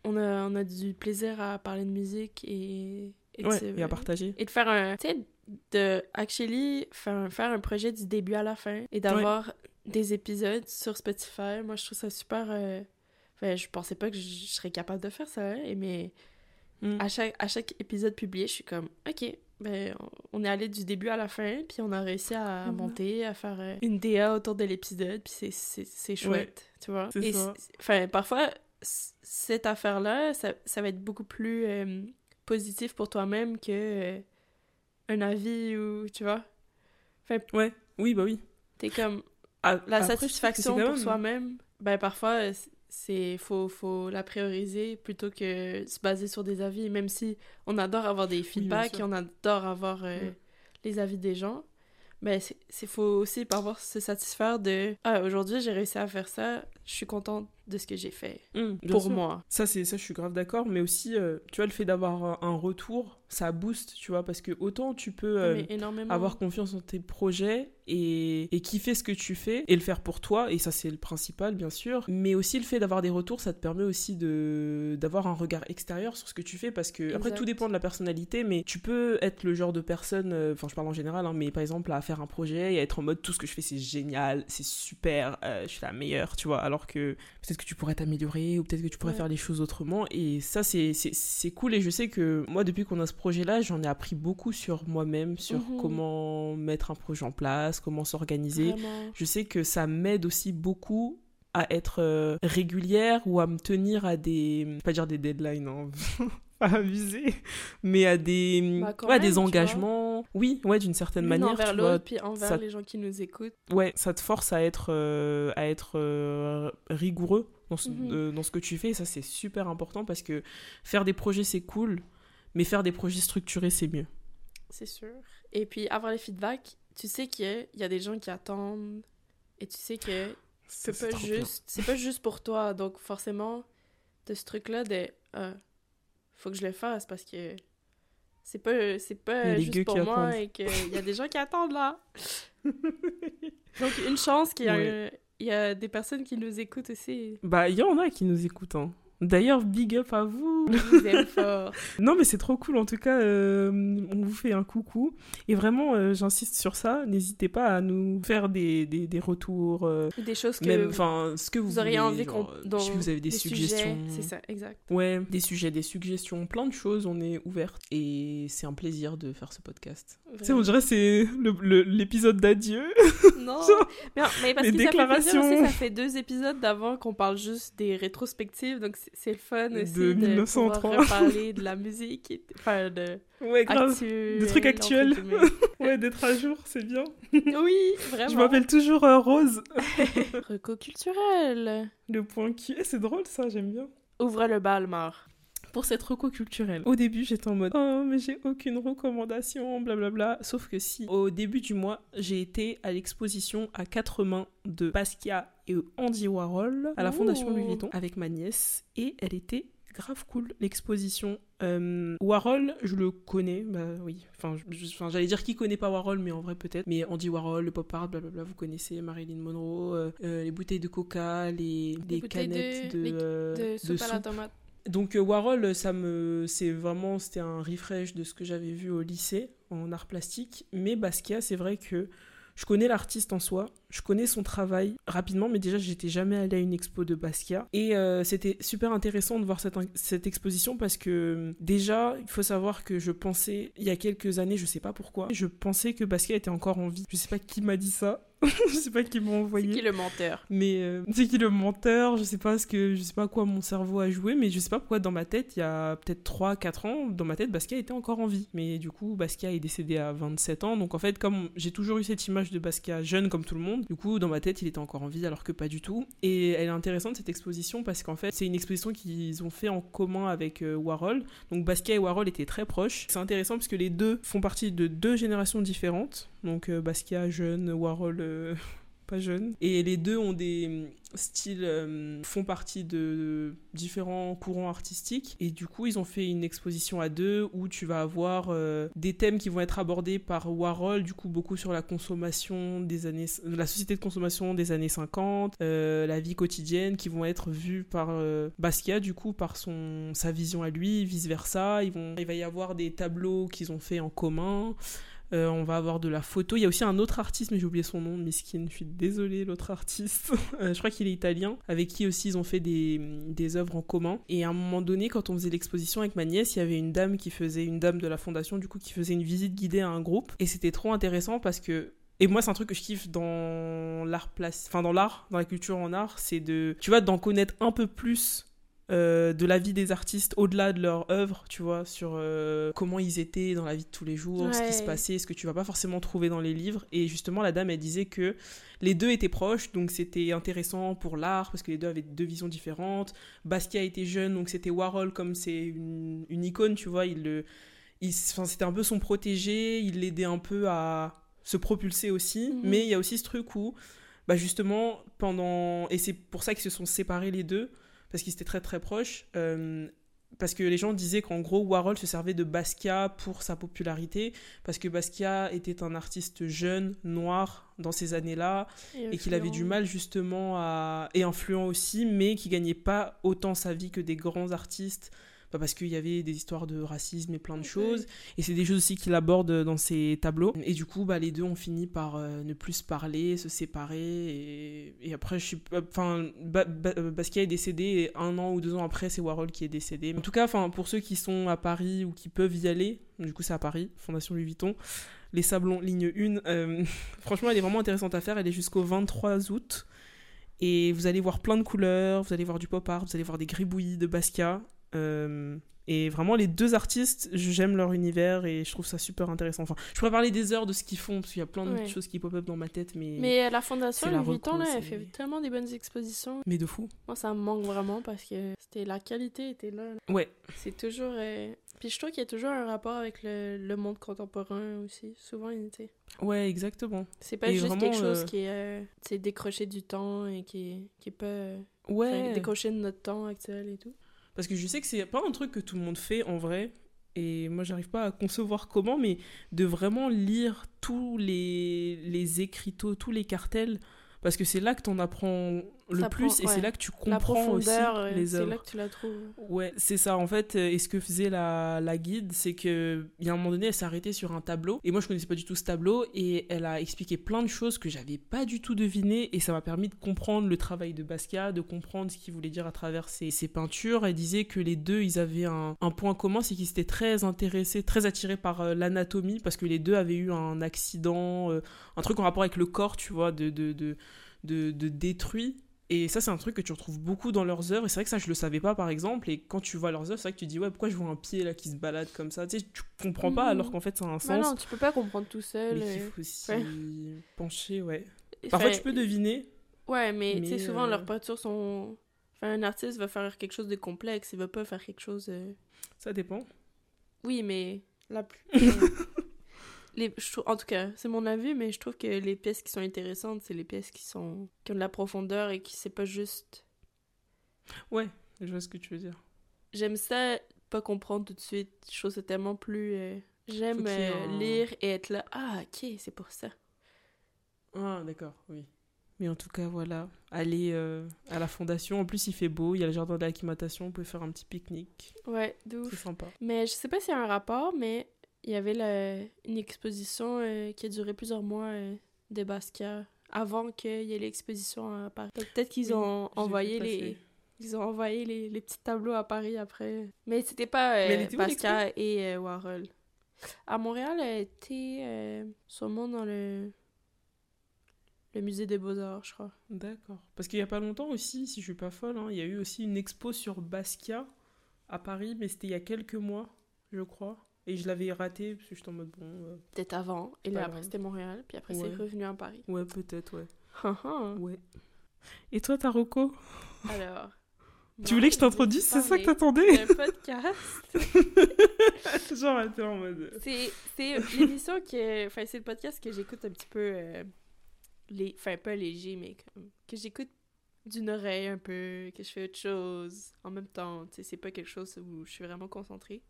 on a, on a du plaisir à parler de musique et. et de Ouais, se- et à partager. et de faire un. Tu sais, de actually faire, faire un projet du début à la fin et d'avoir des épisodes sur Spotify. Moi, je trouve ça super. euh, Enfin, je pensais pas que je je serais capable de faire ça, hein, mais Mm. à chaque, à chaque épisode publié, je suis comme, ok, ben, on est allé du début à la fin, puis on a réussi à Mhm. monter, à faire euh, une DA autour de l'épisode, puis c'est- chouette, tu vois. Et Enfin, parfois, cette affaire-là, ça, ça va être beaucoup plus euh, positif pour toi-même que euh, un avis ou, tu vois. Ouais, oui, bah oui. T'es comme, Ah, la après, satisfaction pour même- soi-même, ben parfois, euh, c'est faut, faut la prioriser plutôt que se baser sur des avis, même si on adore avoir des feedbacks et on adore avoir euh, les avis des gens. Ben, c'est- faut aussi parfois se satisfaire de Ah, aujourd'hui, j'ai réussi à faire ça, je suis contente de ce que j'ai fait. Mm, pour sûr. moi. Ça, c'est ça, je suis grave d'accord. Mais aussi, euh, tu vois, le fait d'avoir un- retour, ça booste, tu vois, parce que autant tu peux euh, avoir confiance en tes projets et, et kiffer ce que tu fais et le faire pour toi et ça c'est le principal bien sûr mais aussi le fait d'avoir des retours ça te permet aussi de d'avoir un regard extérieur sur ce que tu fais parce que après tout dépend de la personnalité mais tu peux être le genre de personne euh, enfin je parle en général hein, mais par exemple à faire un projet et à être en mode tout ce que je fais c'est génial c'est super euh, je suis la meilleure tu vois alors que peut-être que tu pourrais t'améliorer ou peut-être que tu pourrais Ouais. faire les choses autrement et ça c'est c'est- c'est cool et je sais que moi depuis qu'on a ce projet là j'en ai appris beaucoup sur moi-même sur Mhm. comment mettre un projet en place comment s'organiser je sais que ça m'aide aussi beaucoup à être euh, régulière ou à me tenir à des pas dire des deadlines hein, pas abuser mais à des Bah, ouais, même, des engagements oui ouais d'une certaine manière envers l'autre, puis envers ça- les gens qui nous écoutent. ouais ça te force à être euh, à être euh, rigoureux dans ce, Mhm. euh, dans ce que tu fais et ça c'est super important parce que faire des projets c'est cool mais faire des projets structurés c'est mieux C'est sûr. Et puis, avoir les feedbacks, tu sais qu'il y a des gens qui attendent et tu sais que Ça, C'est pas juste, c'est pas juste pour toi, donc forcément, de ce truc-là de, ah, faut que je le fasse parce que c'est pas, c'est pas juste pour moi attendent. et qu'il y a des gens qui attendent là. donc une chance qu'il y a des personnes qui nous écoutent aussi. Bah, il y en a qui nous écoutent. hein. D'ailleurs, big up à vous. Je vous aime fort. Non, mais c'est trop cool. En tout cas, euh, on vous fait un coucou. Et vraiment, euh, j'insiste sur ça. N'hésitez pas à nous faire des, des, des retours. euh, Des choses que même, enfin, ce que vous, vous auriez voulez, envie genre, Si vous avez des, suggestions. C'est ça, exact. Ouais, des sujets, des suggestions, plein de choses. On est ouverte. Et c'est un plaisir de faire ce podcast. Tu sais, on dirait que c'est l'épisode d'adieu. Non, Genre, mais, mais parce les que ça fait plaisir aussi, ça fait deux épisodes d'avant qu'on parle juste des rétrospectives, donc c'est- le fun aussi De de, 1903. pouvoir reparler de la musique, et- enfin de Ouais, grave. actuel, Des trucs actuels. Ouais, d'être à jour, c'est bien. oui, vraiment. Je m'appelle toujours euh, Rose. Reco culturel. Le point qui est, c'est drôle ça, j'aime bien. Ouvre le bal, Mar. Pour cette reco culturelle. Au début, j'étais en mode Oh, mais j'ai aucune recommandation, blablabla. Sauf que si, au début du mois, j'ai été à l'exposition à quatre mains de Basquiat et Andy Warhol à la Fondation. Louis Vuitton avec ma nièce et elle était grave cool l'exposition. Euh, Warhol, je le connais, bah oui. Enfin, j'allais dire qui connaît pas Warhol, mais en vrai peut-être. Mais Andy Warhol, le pop art, blablabla, vous connaissez Marilyn Monroe, euh, euh, les bouteilles de Coca, les, les de- canettes de, les- euh, De soupe à la tomate. Donc euh, Warhol, ça me, c'est vraiment, c'était un refresh de ce que j'avais vu au lycée en art plastique. Mais Basquiat, c'est vrai que je connais l'artiste en soi, je connais son travail rapidement, mais déjà j'étais jamais allée à une expo de Basquiat. Et euh, c'était super intéressant de voir cette, cette exposition parce que déjà, il faut savoir que je pensais, il y a quelques années, je sais pas pourquoi, je pensais que Basquiat était encore en vie. Je sais pas qui m'a dit ça, je sais pas qui m'a C'est envoyé. qui le menteur Mais euh, c'est qui le menteur Je sais pas ce que je sais pas à quoi mon cerveau a joué, mais je sais pas pourquoi dans ma tête, il y a peut-être 3 4 ans, dans ma tête Basquiat était encore en vie. Mais du coup, Basquiat est décédé à 27 ans, donc en fait comme j'ai toujours eu cette image de Basquiat jeune comme tout le monde, du coup dans ma tête, il était encore en vie alors que pas du tout. Et elle est intéressante cette exposition parce qu'en fait, c'est une exposition qu'ils ont fait en commun avec euh, Warhol. Donc Basquiat et Warhol étaient très proches. C'est intéressant parce que les deux font partie de deux générations différentes. Donc euh, Basquiat jeune, Warhol euh, pas jeune. Et les deux ont des hum, styles, euh, font partie de différents courants artistiques. Et du coup, ils ont fait une exposition à deux où tu vas avoir des thèmes qui vont être abordés par Warhol, du coup, beaucoup sur la consommation des années, la société de consommation des années 50, euh, la vie quotidienne, qui vont être vus par Basquiat, du coup, par son, sa vision à lui, vice versa. Ils vont, il va y avoir des tableaux qu'ils ont fait en commun. Euh, on va avoir de la photo. Il y a aussi un autre artiste, mais j'ai oublié son nom, Miskin. Je suis désolée, l'autre artiste. Euh, je crois qu'il est italien, avec qui aussi ils ont fait des, des œuvres en commun. Et à un moment donné, quand on faisait l'exposition avec ma nièce, il y avait une dame qui faisait, une dame de la fondation, du coup, qui faisait une visite guidée à un groupe. Et c'était trop intéressant parce que et moi, c'est un truc que je kiffe dans l'art place, enfin dans l'art, dans la culture en art, c'est de, tu vois, d'en connaître un peu plus euh, de la vie des artistes au-delà de leur œuvre, tu vois, sur euh, comment ils étaient dans la vie de tous les jours, ce qui se passait, ce que tu vas pas forcément trouver dans les livres. Et justement, la dame, elle disait que les deux étaient proches, donc c'était intéressant pour l'art parce que les deux avaient deux visions différentes. Basquiat était jeune, donc c'était Warhol comme c'est une, une icône, tu vois, il le, il, enfin, c'était un peu son protégé, il l'aidait un peu à se propulser aussi. Mhm. Mais il y a aussi ce truc où, bah justement, pendant. Et c'est pour ça qu'ils se sont séparés les deux, parce qu'ils étaient très très proches. euh, parce que les gens disaient qu'en gros, Warhol se servait de Basquiat pour sa popularité, parce que Basquiat était un artiste jeune, noir, dans ces années-là, et qu'il avait du mal justement à... et influent aussi, mais qui gagnait pas autant sa vie que des grands artistes, bah, parce qu'il y avait des histoires de racisme et plein de choses, et c'est des choses aussi qu'il aborde dans ses tableaux. Et du coup, bah, les deux ont fini par euh, ne plus se parler, se séparer, et, et après, je suis... Enfin, Ba- Ba- euh, Basquiat est décédé, et un an ou deux ans après, c'est Warhol qui est décédé. En tout cas, pour ceux qui sont à Paris ou qui peuvent y aller, du coup c'est à Paris, Fondation Louis Vuitton, les Sablons, ligne 1, euh, franchement, elle est vraiment intéressante à faire, elle est jusqu'au 23 août. Et vous allez voir plein de couleurs, vous allez voir du pop art, vous allez voir des gribouillis de Basquiat. Euh, Et vraiment, les deux artistes, j'aime leur univers et je trouve ça super intéressant. Enfin, je pourrais parler des heures de ce qu'ils font, parce qu'il y a plein de Ouais. choses qui pop-up dans ma tête, mais... Mais la Fondation la Louis Vuitton, reco, là, elle fait tellement des bonnes expositions. mais de fou. Moi, ça me manque vraiment parce que c'était la qualité était là. Ouais, C'est toujours. euh, Puis je trouve qu'il y a toujours un rapport avec le, le monde contemporain aussi. Souvent, il- sais. ouais, exactement. c'est pas Et juste vraiment, quelque chose euh, qui est euh, décroché du temps et qui qui est pas. Ouais, décroché de notre temps actuel et tout. Parce que je sais que c'est pas un truc que tout le monde fait en vrai. Et moi, j'arrive pas à concevoir comment, mais de vraiment lire tous les, les écriteaux, tous les cartels, parce que c'est là que t'en apprends le Ça plus prend- et c'est là que tu comprends aussi euh, les c'est œuvres. là que tu la trouves. Ouais, c'est ça en fait. euh, Et ce que faisait la, la guide, c'est que il y a un moment donné, elle s'est arrêtée sur un tableau. Et moi, je connaissais pas du tout ce tableau. Et elle a expliqué plein de choses que j'avais pas du tout devinées. Et ça m'a permis de comprendre le travail de Basquiat, de comprendre ce qu'il voulait dire à travers ses, ses peintures. Elle disait que les deux, ils avaient un, un point commun, c'est qu'ils étaient très intéressés, très attirés par euh, l'anatomie, parce que les deux avaient eu un accident, un truc en rapport avec le corps, tu vois, de, de, de, de, de détruit. Et ça, c'est un truc que tu retrouves beaucoup dans leurs œuvres. Et c'est vrai que ça, je le savais pas, par exemple. Et quand tu vois leurs œuvres, c'est vrai que tu dis, ouais, pourquoi je vois un pied là qui se balade comme ça? Tu sais, tu comprends pas, alors qu'en fait, ça a un Bah sens. non, tu peux pas comprendre tout seul. mais euh, faut aussi ouais. pencher, ouais. enfin, Parfois, tu peux deviner. Ouais, mais, tu sais, Mais, souvent, euh, leurs peintures sont. Enfin, un artiste va faire quelque chose de complexe, il va pas faire quelque chose. euh, Ça dépend. Oui, mais la plus. Les... je En tout cas, c'est mon avis, mais je trouve que les pièces qui sont intéressantes, c'est les pièces qui sont qui ont de la profondeur et qui c'est pas juste. Ouais, je vois ce que tu veux dire. J'aime ça, pas comprendre tout de suite. Je trouve ça tellement plus. euh, J'aime euh, lire et être là. Ah, ok, c'est pour ça. Ah, d'accord, oui. Mais en tout cas, voilà. Allez euh, à la fondation. En plus, il fait beau. Il y a le jardin d'acclimatation. On peut faire un petit pique-nique. Ouais, de ouf. C'est sympa. Mais je sais pas s'il y a un rapport, mais il y avait la- une exposition euh, qui a duré plusieurs mois euh, de Basquiat avant qu'il y ait l'exposition à Paris. Donc, Peut-être qu'ils ont envoyé les ils ont envoyé les, les petits tableaux à Paris après. Mais c'était pas euh, Basquiat et euh, Warhol. À Montréal, elle était euh, sûrement dans le le musée des Beaux-Arts, je crois. D'accord. Parce qu'il y a pas longtemps aussi, si je suis pas folle, hein, il y a eu aussi une expo sur Basquiat à Paris, mais c'était il y a quelques mois, je crois. Et je l'avais raté parce que j'étais en mode bon. euh, Peut-être avant. Et là, après, c'était Montréal. Puis après, c'est revenu à Paris. Ouais, peut-être, ouais. Alors, Ouais. Et toi, Taroko Tu voulais que je t'introduise C'est ça que t'attendais Le podcast. Genre, t'es en mode. C'est, c'est l'émission que. Enfin, c'est le podcast que j'écoute un petit peu. euh, les, enfin, pas léger, mais comme, que j'écoute d'une oreille un peu, que je fais autre chose en même temps. Tu sais, c'est pas quelque chose où je suis vraiment concentrée.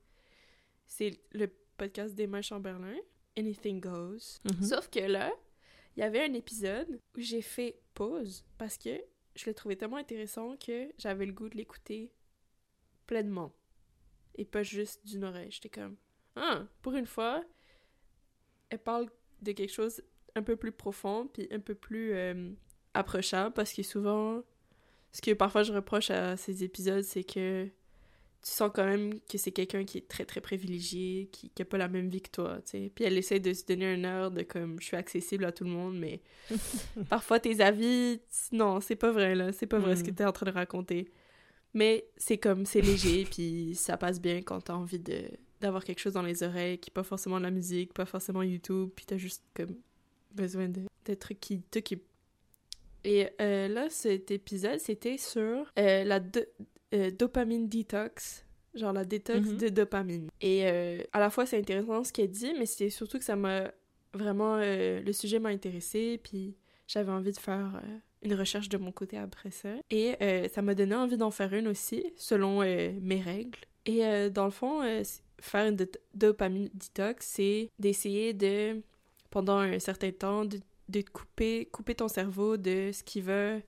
C'est le podcast d'Emma Chamberlain, Anything Goes. Mhm. Sauf que là, il y avait un épisode où j'ai fait pause parce que je le trouvais tellement intéressant que j'avais le goût de l'écouter pleinement. Et pas juste d'une oreille. J'étais comme, ah, pour une fois, elle parle de quelque chose un peu plus profond, puis un peu plus euh, approchable, parce que souvent, ce que parfois je reproche à ces épisodes, c'est que tu sens quand même que c'est quelqu'un qui est très très privilégié, qui, qui a pas la même vie que toi, tu sais. Puis elle essaie de se donner un air de comme, je suis accessible à tout le monde, mais parfois tes avis, tu- non, c'est pas vrai, là, c'est pas vrai ce que Mm. t'es en train de raconter. Mais c'est comme, c'est léger, puis ça passe bien quand t'as envie de d'avoir quelque chose dans les oreilles, qui pas forcément de la musique, pas forcément YouTube, puis t'as juste comme besoin de, de trucs qui t'occupent. Et euh, là, cet épisode, c'était sur euh, la do- euh, dopamine detox, genre la détox Mhm. de dopamine. Et euh, à la fois, c'est intéressant ce qu'elle dit, mais c'est surtout que ça m'a vraiment... euh, le sujet m'a intéressé, puis j'avais envie de faire une recherche de mon côté après ça. Et ça m'a donné envie d'en faire une aussi, selon mes règles. Et dans le fond, faire une dopamine detox, c'est d'essayer de, pendant un certain temps, de, de couper, couper ton cerveau de ce qu'il veut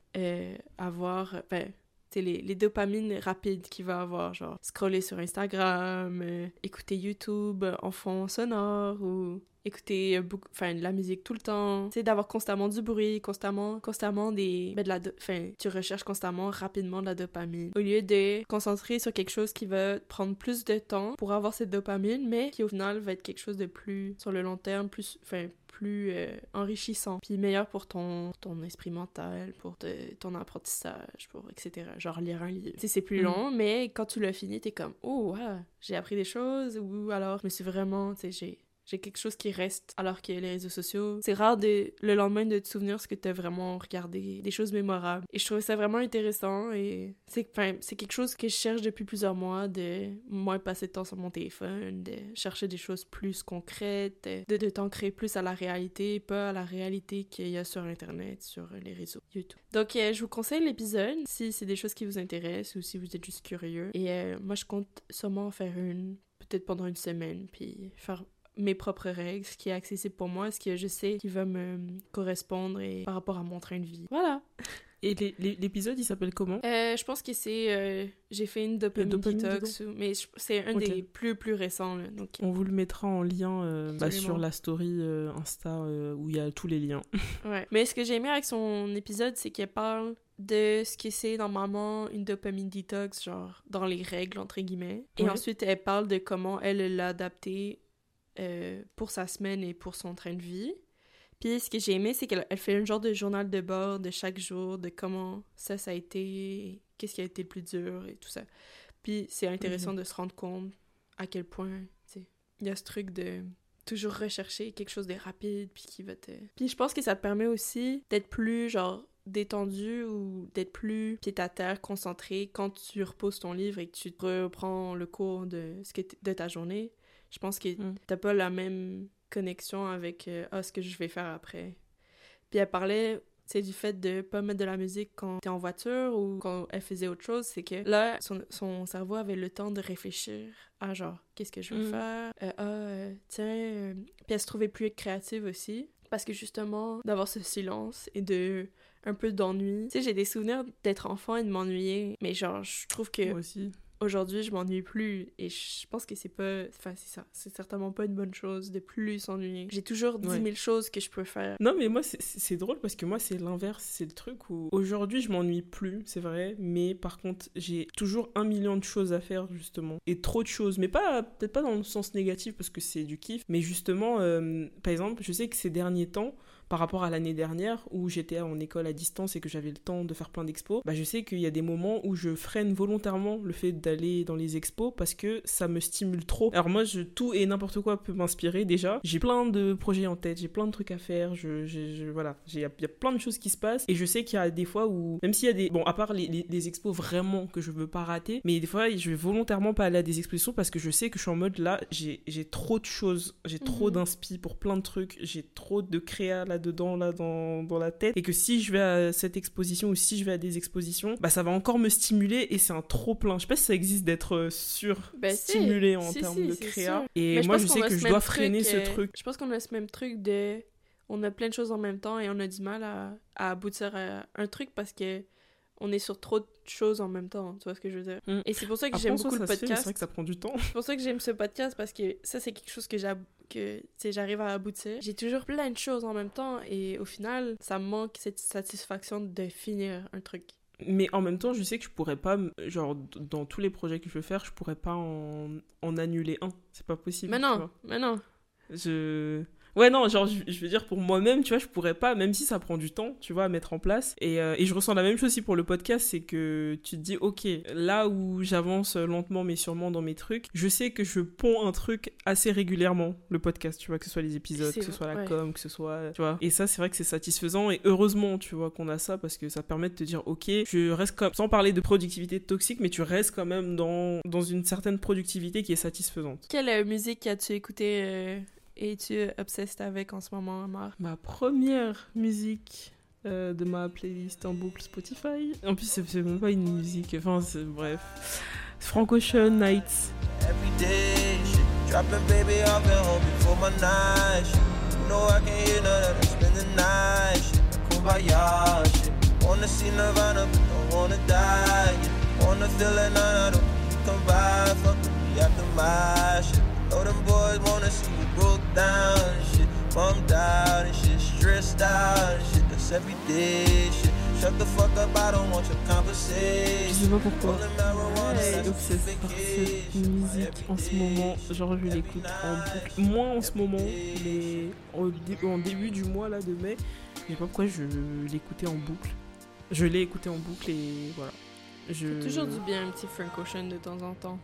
avoir, ben, les, les dopamines rapides qu'il va avoir, genre scroller sur Instagram, euh, écouter YouTube en fond sonore ou écouter beaucoup, enfin, de la musique tout le temps, tu d'avoir constamment du bruit, constamment, constamment des, ben, de la, enfin, tu recherches constamment rapidement de la dopamine. Au lieu de concentrer sur quelque chose qui va prendre plus de temps pour avoir cette dopamine, mais qui au final va être quelque chose de plus, sur le long terme, plus, enfin, plus euh, enrichissant, puis meilleur pour ton, ton esprit mental, pour te- ton apprentissage, pour etc. Genre lire un livre. Tu c'est plus Mm. long, mais quand tu l'as fini, t'es comme, oh, wow, j'ai appris des choses, ou alors je me suis vraiment, tu sais, j'ai j'ai quelque chose qui reste alors que les réseaux sociaux c'est rare de le lendemain de te souvenir ce que t'as vraiment regardé des choses mémorables. Et je trouvais ça vraiment intéressant et c'est quelque chose que je cherche depuis plusieurs mois de moins passer de temps sur mon téléphone de chercher des choses plus concrètes de, de t'ancrer plus à la réalité pas à la réalité qu'il y a sur internet sur les réseaux YouTube. Donc euh, je vous conseille l'épisode si c'est des choses qui vous intéressent ou si vous êtes juste curieux. Et euh, moi je compte sûrement en faire une peut-être pendant une semaine puis faire mes propres règles, ce qui est accessible pour moi, ce que je sais qui va me correspondre et par rapport à mon train de vie. Voilà. Et l'épisode, il s'appelle comment? Euh, je pense que c'est... euh, j'ai fait une dopamine, dopamine detox, mais c'est un des plus plus récents. Là, donc, On vous le mettra en lien euh, bah, sur la story euh, Insta euh, où il y a tous les liens. ouais. Mais ce que j'ai aimé avec son épisode, c'est qu'elle parle de ce que c'est normalement une dopamine detox, genre dans les règles, entre guillemets. Et Ouais. ensuite, elle parle de comment elle l'a adapté euh, pour sa semaine et pour son train de vie. Puis ce que j'ai aimé, c'est qu'elle elle fait un genre de journal de bord de chaque jour, de comment ça, ça a été, qu'est-ce qui a été le plus dur et tout ça. Puis c'est intéressant de se rendre compte à quel point, tu sais, il y a ce truc de toujours rechercher quelque chose de rapide puis qui va te... Puis je pense que ça te permet aussi d'être plus, genre, détendu ou d'être plus pied à terre, concentré quand tu reposes ton livre et que tu reprends le cours de, ce que de ta journée. Je pense que Mm. t'as pas la même connexion avec euh, ah, ce que je vais faire après. Puis elle parlait c'est du fait de pas mettre de la musique quand t'es en voiture ou quand elle faisait autre chose, c'est que là, son, son cerveau avait le temps de réfléchir à genre, qu'est-ce que je vais Mm. faire? Euh, ah, euh, tiens. euh. Puis elle se trouvait plus créative aussi. Parce que justement, d'avoir ce silence et de un peu d'ennui. Tu sais, j'ai des souvenirs d'être enfant et de m'ennuyer, mais genre, je trouve que Moi aussi. Aujourd'hui je m'ennuie plus et je pense que c'est pas enfin c'est ça c'est certainement pas une bonne chose de plus s'ennuyer j'ai toujours 10 000 Ouais. choses que je peux faire Non, mais moi, c'est drôle parce que moi, c'est l'inverse. C'est le truc où aujourd'hui, je m'ennuie plus, c'est vrai. Mais par contre, j'ai toujours un million de choses à faire, justement. Et trop de choses. Mais pas peut-être pas dans le sens négatif parce que c'est du kiff. Mais justement, euh, par exemple, je sais que ces derniers temps, par rapport à l'année dernière où j'étais en école à distance et que j'avais le temps de faire plein d'expos, bah je sais qu'il y a des moments où je freine volontairement le fait d'aller dans les expos parce que ça me stimule trop. Alors moi, je, tout et n'importe quoi peut m'inspirer déjà. J'ai plein de projets en tête, j'ai plein de trucs à faire, je, je- je- voilà, il y, a- plein de choses qui se passent et je sais qu'il y a des fois où, même s'il y a des, bon, à part les, les- les expos vraiment que je veux pas rater, mais des fois je vais volontairement pas aller à des expositions parce que je sais que je suis en mode là, j'ai trop de choses, j'ai trop Mhm. d'inspi pour plein de trucs, j'ai trop de créa là-dedans, là dans, dans la tête et que si je vais à cette exposition ou si je vais à des expositions, bah ça va encore me stimuler et c'est un trop plein. Je sais pas si ça existe d'être euh, sur Ben, si. stimulé en Si, termes si, de créa. sûr. Et Mais moi je sais que je dois freiner ce euh, truc. je pense qu'on a ce même truc de on a plein de choses en même temps et on a du mal à, à aboutir à un truc parce que on est sur trop de choses en même temps, tu vois ce que je veux dire? Mm. Et c'est pour ça que j'aime beaucoup ça podcast. C'est vrai que ça prend du temps. C'est pour ça que j'aime ce podcast parce que ça, c'est quelque chose que que j'arrive à aboutir. J'ai toujours plein de choses en même temps et au final, ça me manque cette satisfaction de finir un truc. Mais en même temps, je sais que je pourrais pas, genre, dans tous les projets que je veux faire, je pourrais pas en, en annuler un. C'est pas possible. Mais non, mais non. Je. Ouais, non, genre, je, je veux dire, pour moi-même, tu vois, je pourrais pas, même si ça prend du temps, tu vois, à mettre en place. Et, euh, et je ressens la même chose aussi pour le podcast, c'est que tu te dis, ok, là où j'avance lentement mais sûrement dans mes trucs, je sais que je ponds un truc assez régulièrement, le podcast, tu vois, que ce soit les épisodes, que ce soit la ouais. com, que ce soit, tu vois. Et ça, c'est vrai que c'est satisfaisant, et heureusement, tu vois, qu'on a ça, parce que ça permet de te dire, ok, je reste comme, sans parler de productivité toxique, mais tu restes quand même dans, dans une certaine productivité qui est satisfaisante. Quelle euh, musique as-tu écouté euh, et es-tu obsessed avec en ce moment, Amar ma première musique euh, de ma playlist en boucle Spotify. En plus, c'est même pas une musique, enfin, c'est bref. Frank Ocean Nights. every day. Shit, dropping baby off at home before my night. Shit, you know I can hear none of that. Spend the night. Shit, kumbaya. Shit, wanna see Nirvana, but don't wanna die. Yeah, wanna feel it, none of them. Come by, fuck with me after my shit. Know them boys wanna see you broke down and shit. Bummed out and shit, stressed out and shit. That's everyday shit. Shut the fuck up, I don't want your Je conversation. sais pas pourquoi. Par cette musique en ce moment. Genre, je l'écoute en boucle. Moins en ce moment, mais dé- en début du mois là de mai, je sais pas pourquoi je l'écoutais en boucle. Je l'ai écouté en boucle et voilà. Je... Toujours du bien un petit Frank Ocean de temps en temps.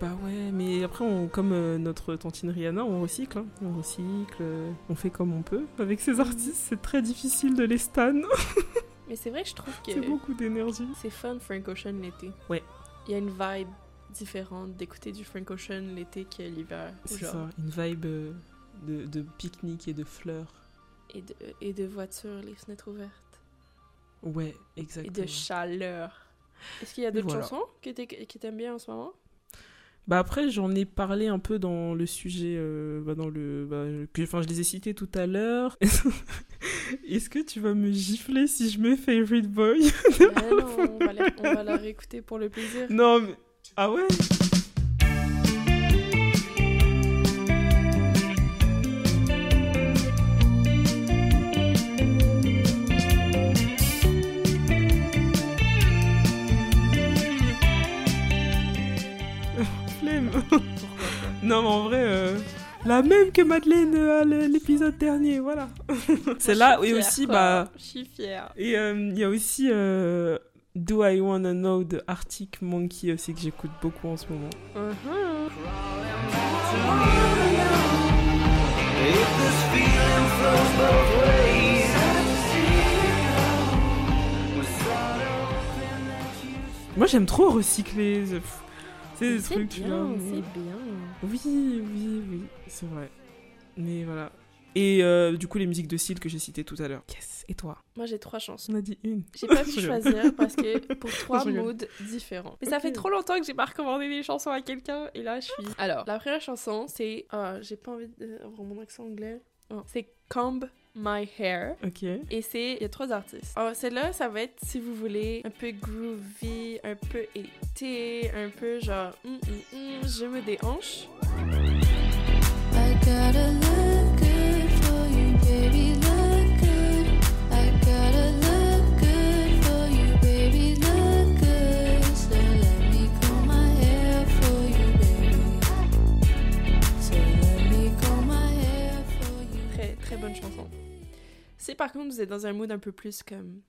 Bah ouais, mais après, on, comme euh, notre tantine Rihanna, on recycle. hein. On recycle, euh, on fait comme on peut. Avec ces artistes, c'est très difficile de les stan. Mais c'est vrai que je trouve que C'est beaucoup d'énergie. c'est fun Frank Ocean l'été. Ouais. Il y a une vibe différente d'écouter du Frank Ocean l'été que l'hiver. C'est ça, une vibe euh, de, de pique-nique et de fleurs. Et de, et de voitures, les fenêtres ouvertes. Ouais, Et exactement. de chaleur. Est-ce qu'il y a d'autres Voilà. chansons que t'aimes bien en ce moment? Bah après, j'en ai parlé un peu dans le sujet, euh, bah dans le, bah, que, enfin, je les ai cités tout à l'heure. Est-ce que tu vas me gifler si je mets Favorite Boy? Ah non, on va, la, on va la réécouter pour le plaisir. Non, mais ah ouais? Non, mais en vrai, euh, la même que Madeleine euh, à l'épisode dernier, voilà. C'est là et aussi, bah, Je suis fière. et euh, il y a aussi euh, Do I Wanna Know de Arctic Monkey aussi que j'écoute beaucoup en ce moment. Ways, Moi j'aime trop recycler. C'est- des C'est trucs, tu vois. bien, c'est bien. Oui, oui, oui, c'est vrai. Mais voilà. Et euh, du coup, les musiques de Seal que j'ai citées tout à l'heure. Yes. Et toi? Moi j'ai trois chansons. On a dit une. J'ai pas pu choisir parce que pour trois moods différents. Mais ça fait trop longtemps que j'ai pas recommandé des chansons à quelqu'un et là je suis. Alors, la première chanson c'est. Ah, j'ai pas envie d'avoir mon accent anglais. Oh, C'est Comb My Hair. Ok. Et c'est. Il y a trois artistes. Alors, celle-là, ça va être, si vous voulez, un peu groovy, un peu été, un peu genre. hum, hum, hum, je me déhanche. I gotta look good for you, baby, look good. I gotta look good for you, baby, look good. So let me comb my hair for you, baby. So let me comb my hair for you. Très, très bonne chanson. Si par contre vous êtes dans un mood un peu plus comme.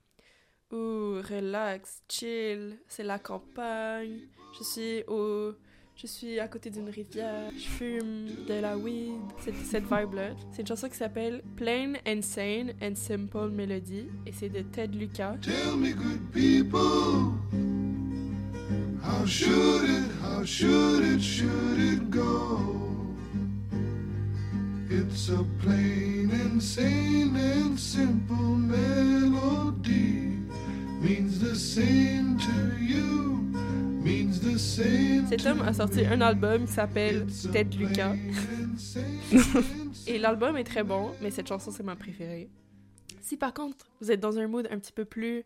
Ouh, relax, chill, c'est la campagne, je suis au. Je suis à côté d'une rivière, je fume de la weed, cette, cette vibe-là. C'est une chanson qui s'appelle Plain and Sane and Simple Melody et c'est de Ted Lucas. Tell me, good people, how should it, how should it, should it go? It's a plain and sane and simple melody. Means the same to you, means the same Cet homme a sorti un album qui s'appelle Ted Lucas et l'album est très bon, mais cette chanson c'est ma préférée. Si par contre vous êtes dans un mood un petit peu plus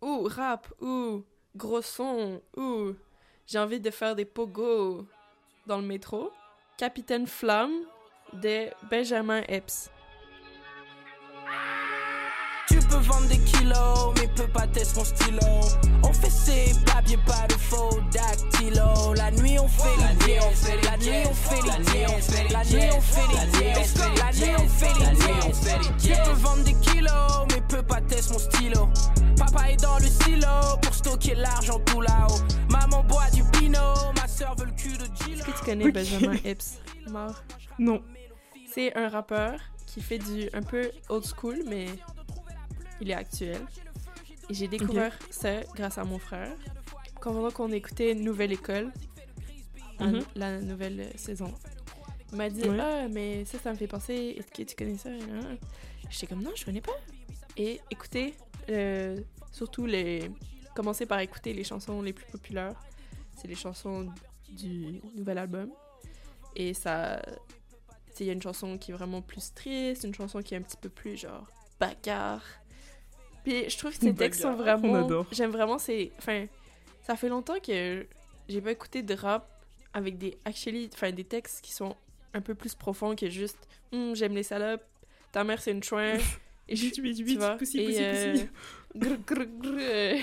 ou rap ou gros son ou j'ai envie de faire des pogos dans le métro, Capitaine Flamme de Benjamin Epps. Tu peux vendre des kilos, mais peux pas tester mon stylo. On fait ses papiers, pas de faux dactylo. La nuit on fait les dièses, la nuit on fait les dièses, la nuit on fait les dièses, la nuit on fait les dièses. Tu peux vendre des kilos, mais peux pas tester mon stylo. Papa est dans le silo pour stocker l'argent tout là-haut. Maman boit du pinot, ma soeur veut le cul de Gilo. Est-ce que tu connais. Benjamin Epps? Mort? Non. C'est un rappeur qui fait du un peu old school, mais il est actuel. Et j'ai découvert ça grâce à mon frère. Quand pendant qu'on écoutait Nouvelle École, la- Mhm. la nouvelle saison, il m'a dit. Ah, mais ça, ça me fait penser, est-ce que tu connais ça Hein? J'étais comme Non, je connais pas. Et écoutez, euh, surtout les. Commencez par écouter les chansons les plus populaires. C'est les chansons du nouvel album. Et ça. Il y a une chanson qui est vraiment plus triste, une chanson qui est un petit peu plus genre bagarre. Puis je trouve que ces textes sont vraiment. J'aime vraiment ces. Enfin, ça fait longtemps que j'ai pas écouté de rap avec des actually, enfin des textes qui sont un peu plus profond que juste Hum, j'aime les salopes, ta mère c'est une chouin. Et je Tu vois, poussi, et, poussi, euh, poussi. grr, grr, grr, euh,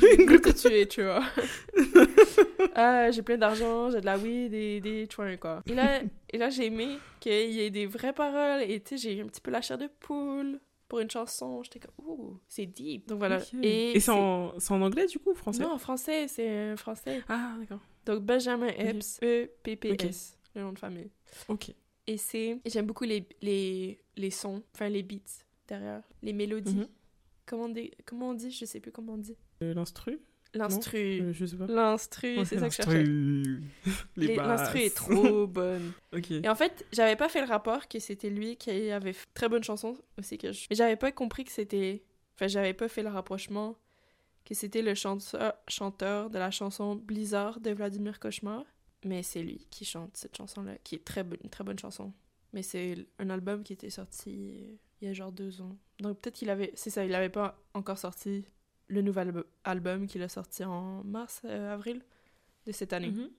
je veux que tu es, tu vois. ah, j'ai plein d'argent, j'ai de la weed et des chouins, quoi. Et là, et là j'ai aimé qu'il y ait des vraies paroles et tu sais, j'ai eu un petit peu la chair de poule pour une chanson. J'étais comme, ouh, c'est deep. Donc voilà. Ok. Et, Et c'est en, c'est en anglais, du coup, ou français? Non, en français, c'est un français. Ah, d'accord. Donc Benjamin Epps, E-P-P-S, le nom de famille. Ok. Et c'est. J'aime beaucoup les, les, les sons, enfin les beats derrière, les mélodies. Mhm. Comment, on dit, comment on dit? Je sais plus comment on dit. Euh, L'instru? L'instru. Euh, Je sais pas. L'instru, Ouais, c'est ça que je cherchais. l'instru. Est trop bonne. Ok. Et en fait, j'avais pas fait le rapport que c'était lui qui avait f- très bonne chanson aussi que je. Mais j'avais pas compris que c'était. Enfin, j'avais pas fait le rapprochement que c'était le chanteur, chanteur de la chanson Blizzard de Vladimir Cauchemar. Mais c'est lui qui chante cette chanson-là, qui est très bonne, une très bonne chanson. Mais c'est un album qui était sorti euh, il y a genre deux ans. Donc peut-être qu'il avait. C'est ça, il avait pas encore sorti le nouvel albu- album qu'il a sorti en mars, euh, avril de cette année. Mhm.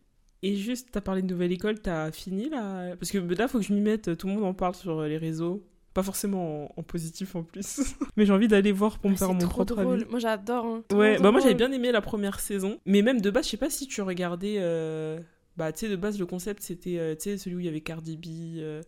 Et juste, t'as parlé de nouvelle école, t'as fini là? Parce que là, faut que je m'y mette, tout le monde en parle sur les réseaux. Pas forcément en, en positif en plus. Mais j'ai envie d'aller voir pour me Ah, faire mon trop propre drôle. avis. Moi j'adore. hein. Ouais, bah moi j'avais bien aimé la première saison. Mais même de base, je sais pas si tu regardais. euh, Bah, tu sais, de base, le concept c'était, euh, tu sais, celui où il y avait Cardi B, euh,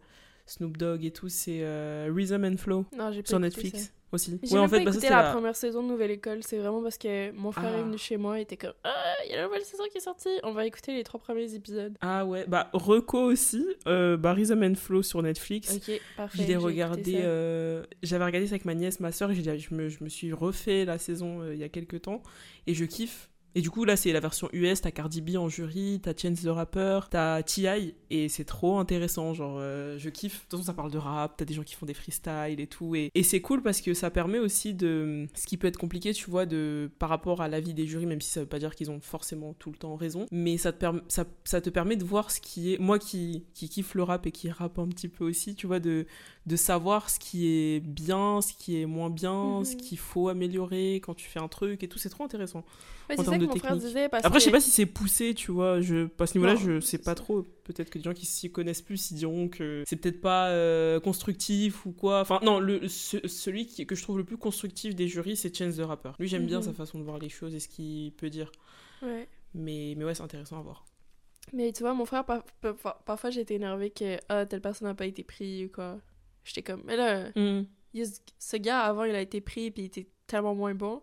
Snoop Dogg et tout. C'est euh, Rhythm and Flow Non, pas sur Netflix ça. aussi. J'ai Ouais, en fait, pas bah, écouté la la. première saison de Nouvelle École, c'est vraiment parce que mon frère Ah. est venu chez moi et était comme Ah, il y a la nouvelle saison qui est sortie, on va écouter les trois premiers épisodes. Ah ouais, bah Reco aussi, euh, bah Rhythm and Flow sur Netflix. Ok, parfait. J'ai regardé, euh, j'avais regardé ça avec ma nièce, ma soeur, et j'ai dit, je me, je me suis refait la saison il y a quelques temps, et je kiffe. Et du coup, là, c'est la version US, t'as Cardi B en jury, t'as Chance the Rapper, t'as T.I., et c'est trop intéressant, genre, euh, je kiffe. De toute façon, ça parle de rap, t'as des gens qui font des freestyles et tout, et, c'est cool parce que ça permet aussi de... Ce qui peut être compliqué, tu vois, de par rapport à l'avis des jurys, même si ça veut pas dire qu'ils ont forcément tout le temps raison, mais ça te, perm- ça, ça te permet de voir ce qui est... Moi qui, qui kiffe le rap et qui rappe un petit peu aussi, tu vois, de de savoir ce qui est bien, ce qui est moins bien, Mhm. ce qu'il faut améliorer quand tu fais un truc et tout. C'est trop intéressant. Ouais, en termes que de technique. disait. Après, je sais que- pas si c'est poussé, tu vois. Je, à ce niveau-là, je sais pas trop. Peut-être que des gens qui s'y connaissent plus, ils diront que c'est peut-être pas euh, constructif ou quoi. Enfin, non, le, ce- celui qui, que je trouve le plus constructif des jurys, c'est Chance the Rapper. Lui, j'aime bien Mhm. sa façon de voir les choses et ce qu'il peut dire. Ouais. Mais, mais ouais, c'est intéressant à voir. Mais tu vois, mon frère, par- par- par- parfois j'étais énervée que ah, telle personne n'a pas été pris ou quoi. J'étais comme, mais là, il ce- ce gars avant, il a été pris puis il était tellement moins bon.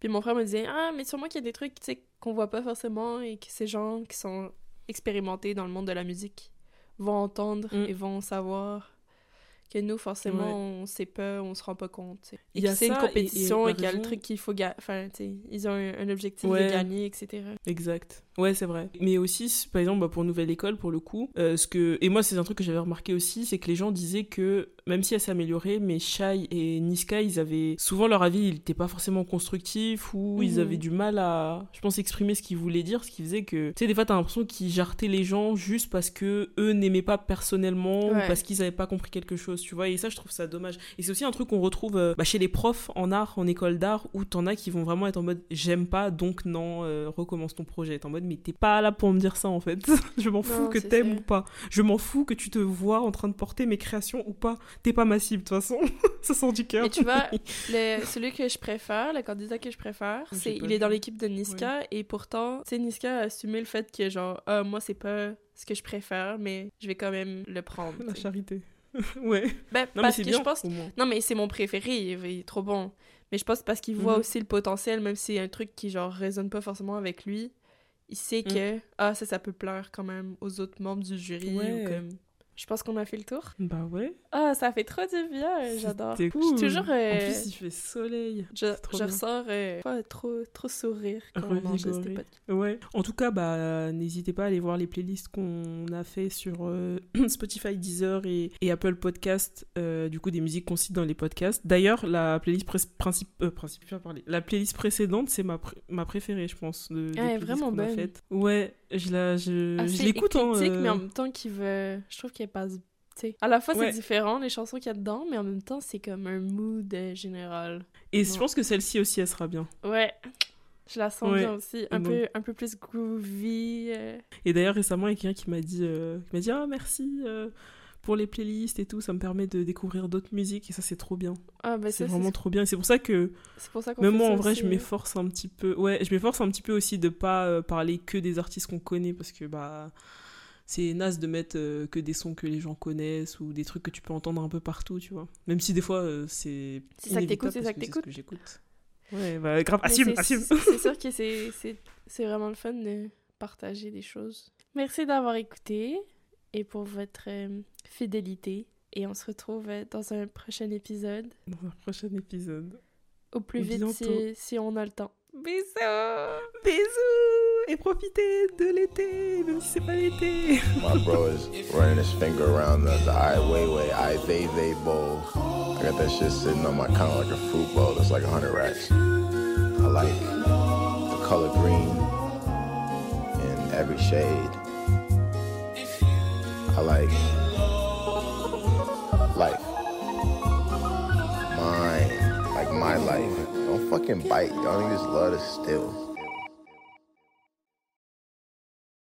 Puis mon frère me disait, ah, mais sûrement qu'il y a des trucs tu sais, qu'on voit pas forcément et que ces gens qui sont expérimentés dans le monde de la musique vont entendre Mm. et vont savoir que nous, forcément, Ouais. on sait pas, on se rend pas compte. tu sais. Et Il y que a c'est une ça, et- et compétition et, qu'il y a le truc qu'il faut gagner. Enfin, ils ont un, un objectif Ouais. de gagner, etc. Exact. Ouais, c'est vrai. Mais aussi, par exemple, bah, pour Nouvelle École, pour le coup, euh, ce que... et moi, c'est un truc que j'avais remarqué aussi, c'est que les gens disaient que, même si elle s'améliorait, mais Shai et Niska, ils avaient... Souvent, leur avis, il n'était pas forcément constructif, ou ils Mhm. avaient du mal à, je pense, exprimer ce qu'ils voulaient dire, ce qui faisait que... Tu sais, des fois, t'as l'impression qu'ils jartaient les gens juste parce que eux n'aimaient pas personnellement, ou parce qu'ils n'avaient pas compris quelque chose, tu vois. Et ça, je trouve ça dommage. Et c'est aussi un truc qu'on retrouve euh, bah, chez les profs en art, en école d'art, où t'en as qui vont vraiment être en mode j'aime pas, donc non, euh, recommence ton projet. T'es en mode mais t'es pas là pour me dire ça en fait. je m'en fous que t'aimes ou pas. Je m'en fous que tu te vois en train de porter mes créations ou pas. T'es pas ma cible de toute façon. ça sent du cœur. Mais tu vois, le, celui que je préfère, le candidat que je préfère, c'est il est dans l'équipe de Niska et pourtant, tu sais, Niska a assumé le fait que genre, ah, moi c'est pas ce que je préfère, mais je vais quand même le prendre. La charité. ouais. Ben, Non mais parce que bien. je pense. Non, mais c'est mon préféré, il est, trop bon. Mais je pense parce qu'il voit Mhm. aussi le potentiel, même si c'est un truc qui genre résonne pas forcément avec lui. Il sait Mm. que, ah, ça, ça peut plaire quand même aux autres membres du jury. Ouais. Ou comme... Je pense qu'on a fait le tour. Bah ouais. Ah, ça fait trop du bien, j'adore. Je C'était suis cool. toujours. euh, En plus il fait soleil. Je, je ressors euh, pas trop, trop sourire quand on podcasts. Ouais. En tout cas, bah, n'hésitez pas à aller voir les playlists qu'on a fait sur euh, Spotify, Deezer et, et Apple Podcast. euh, du coup, des musiques qu'on cite dans les podcasts. D'ailleurs, la playlist principe, euh, parler. La playlist précédente, c'est ma, pr- ma préférée, je pense. De, des Ah, elle est playlists vraiment a bonne. Ouais, je la, je, je l'écoute. hein, éclectique, mais en euh, même temps qui veut. Je trouve qu'elle passe. tu sais. À la fois, Ouais. c'est différent, les chansons qu'il y a dedans, mais en même temps, c'est comme un mood euh, général. Et je pense que celle-ci aussi, elle sera bien. Ouais. Je la sens Ouais. bien aussi, un, peu, un peu plus groovy. euh. Et d'ailleurs, récemment, il y a quelqu'un qui m'a dit, euh, qui m'a dit Ah, merci euh, pour les playlists et tout, ça me permet de découvrir d'autres musiques et ça, c'est trop bien. Ah, bah c'est vraiment trop bien. C'est pour ça que, pour ça même moi, en vrai, aussi, je m'efforce un petit peu. Ouais, je m'efforce un petit peu aussi de pas euh, parler que des artistes qu'on connaît parce que, bah. C'est naze de mettre euh, que des sons que les gens connaissent ou des trucs que tu peux entendre un peu partout, tu vois. Même si des fois, euh, c'est. C'est ça que t'écoutes, c'est ça que t'écoutes. j'écoute. Ouais, bah grave, Mais assume, assume. C'est sûr que c'est vraiment le fun de partager des choses. Merci d'avoir écouté et pour votre euh, fidélité. Et on se retrouve euh, dans un prochain épisode. Dans un prochain épisode. Au plus vite si, Bientôt. si on a le temps. Bisous Bisous Et profitez de l'été, même si c'est pas l'été My bro is running his finger around the, the I Weiwei, I Weiwei bowl. I got that shit sitting on my counter like a fruit bowl. That's like 100 racks. I like the color green in every shade. I like life. Mine. Like my life. Don't fucking bite. Y'all niggas love to steal.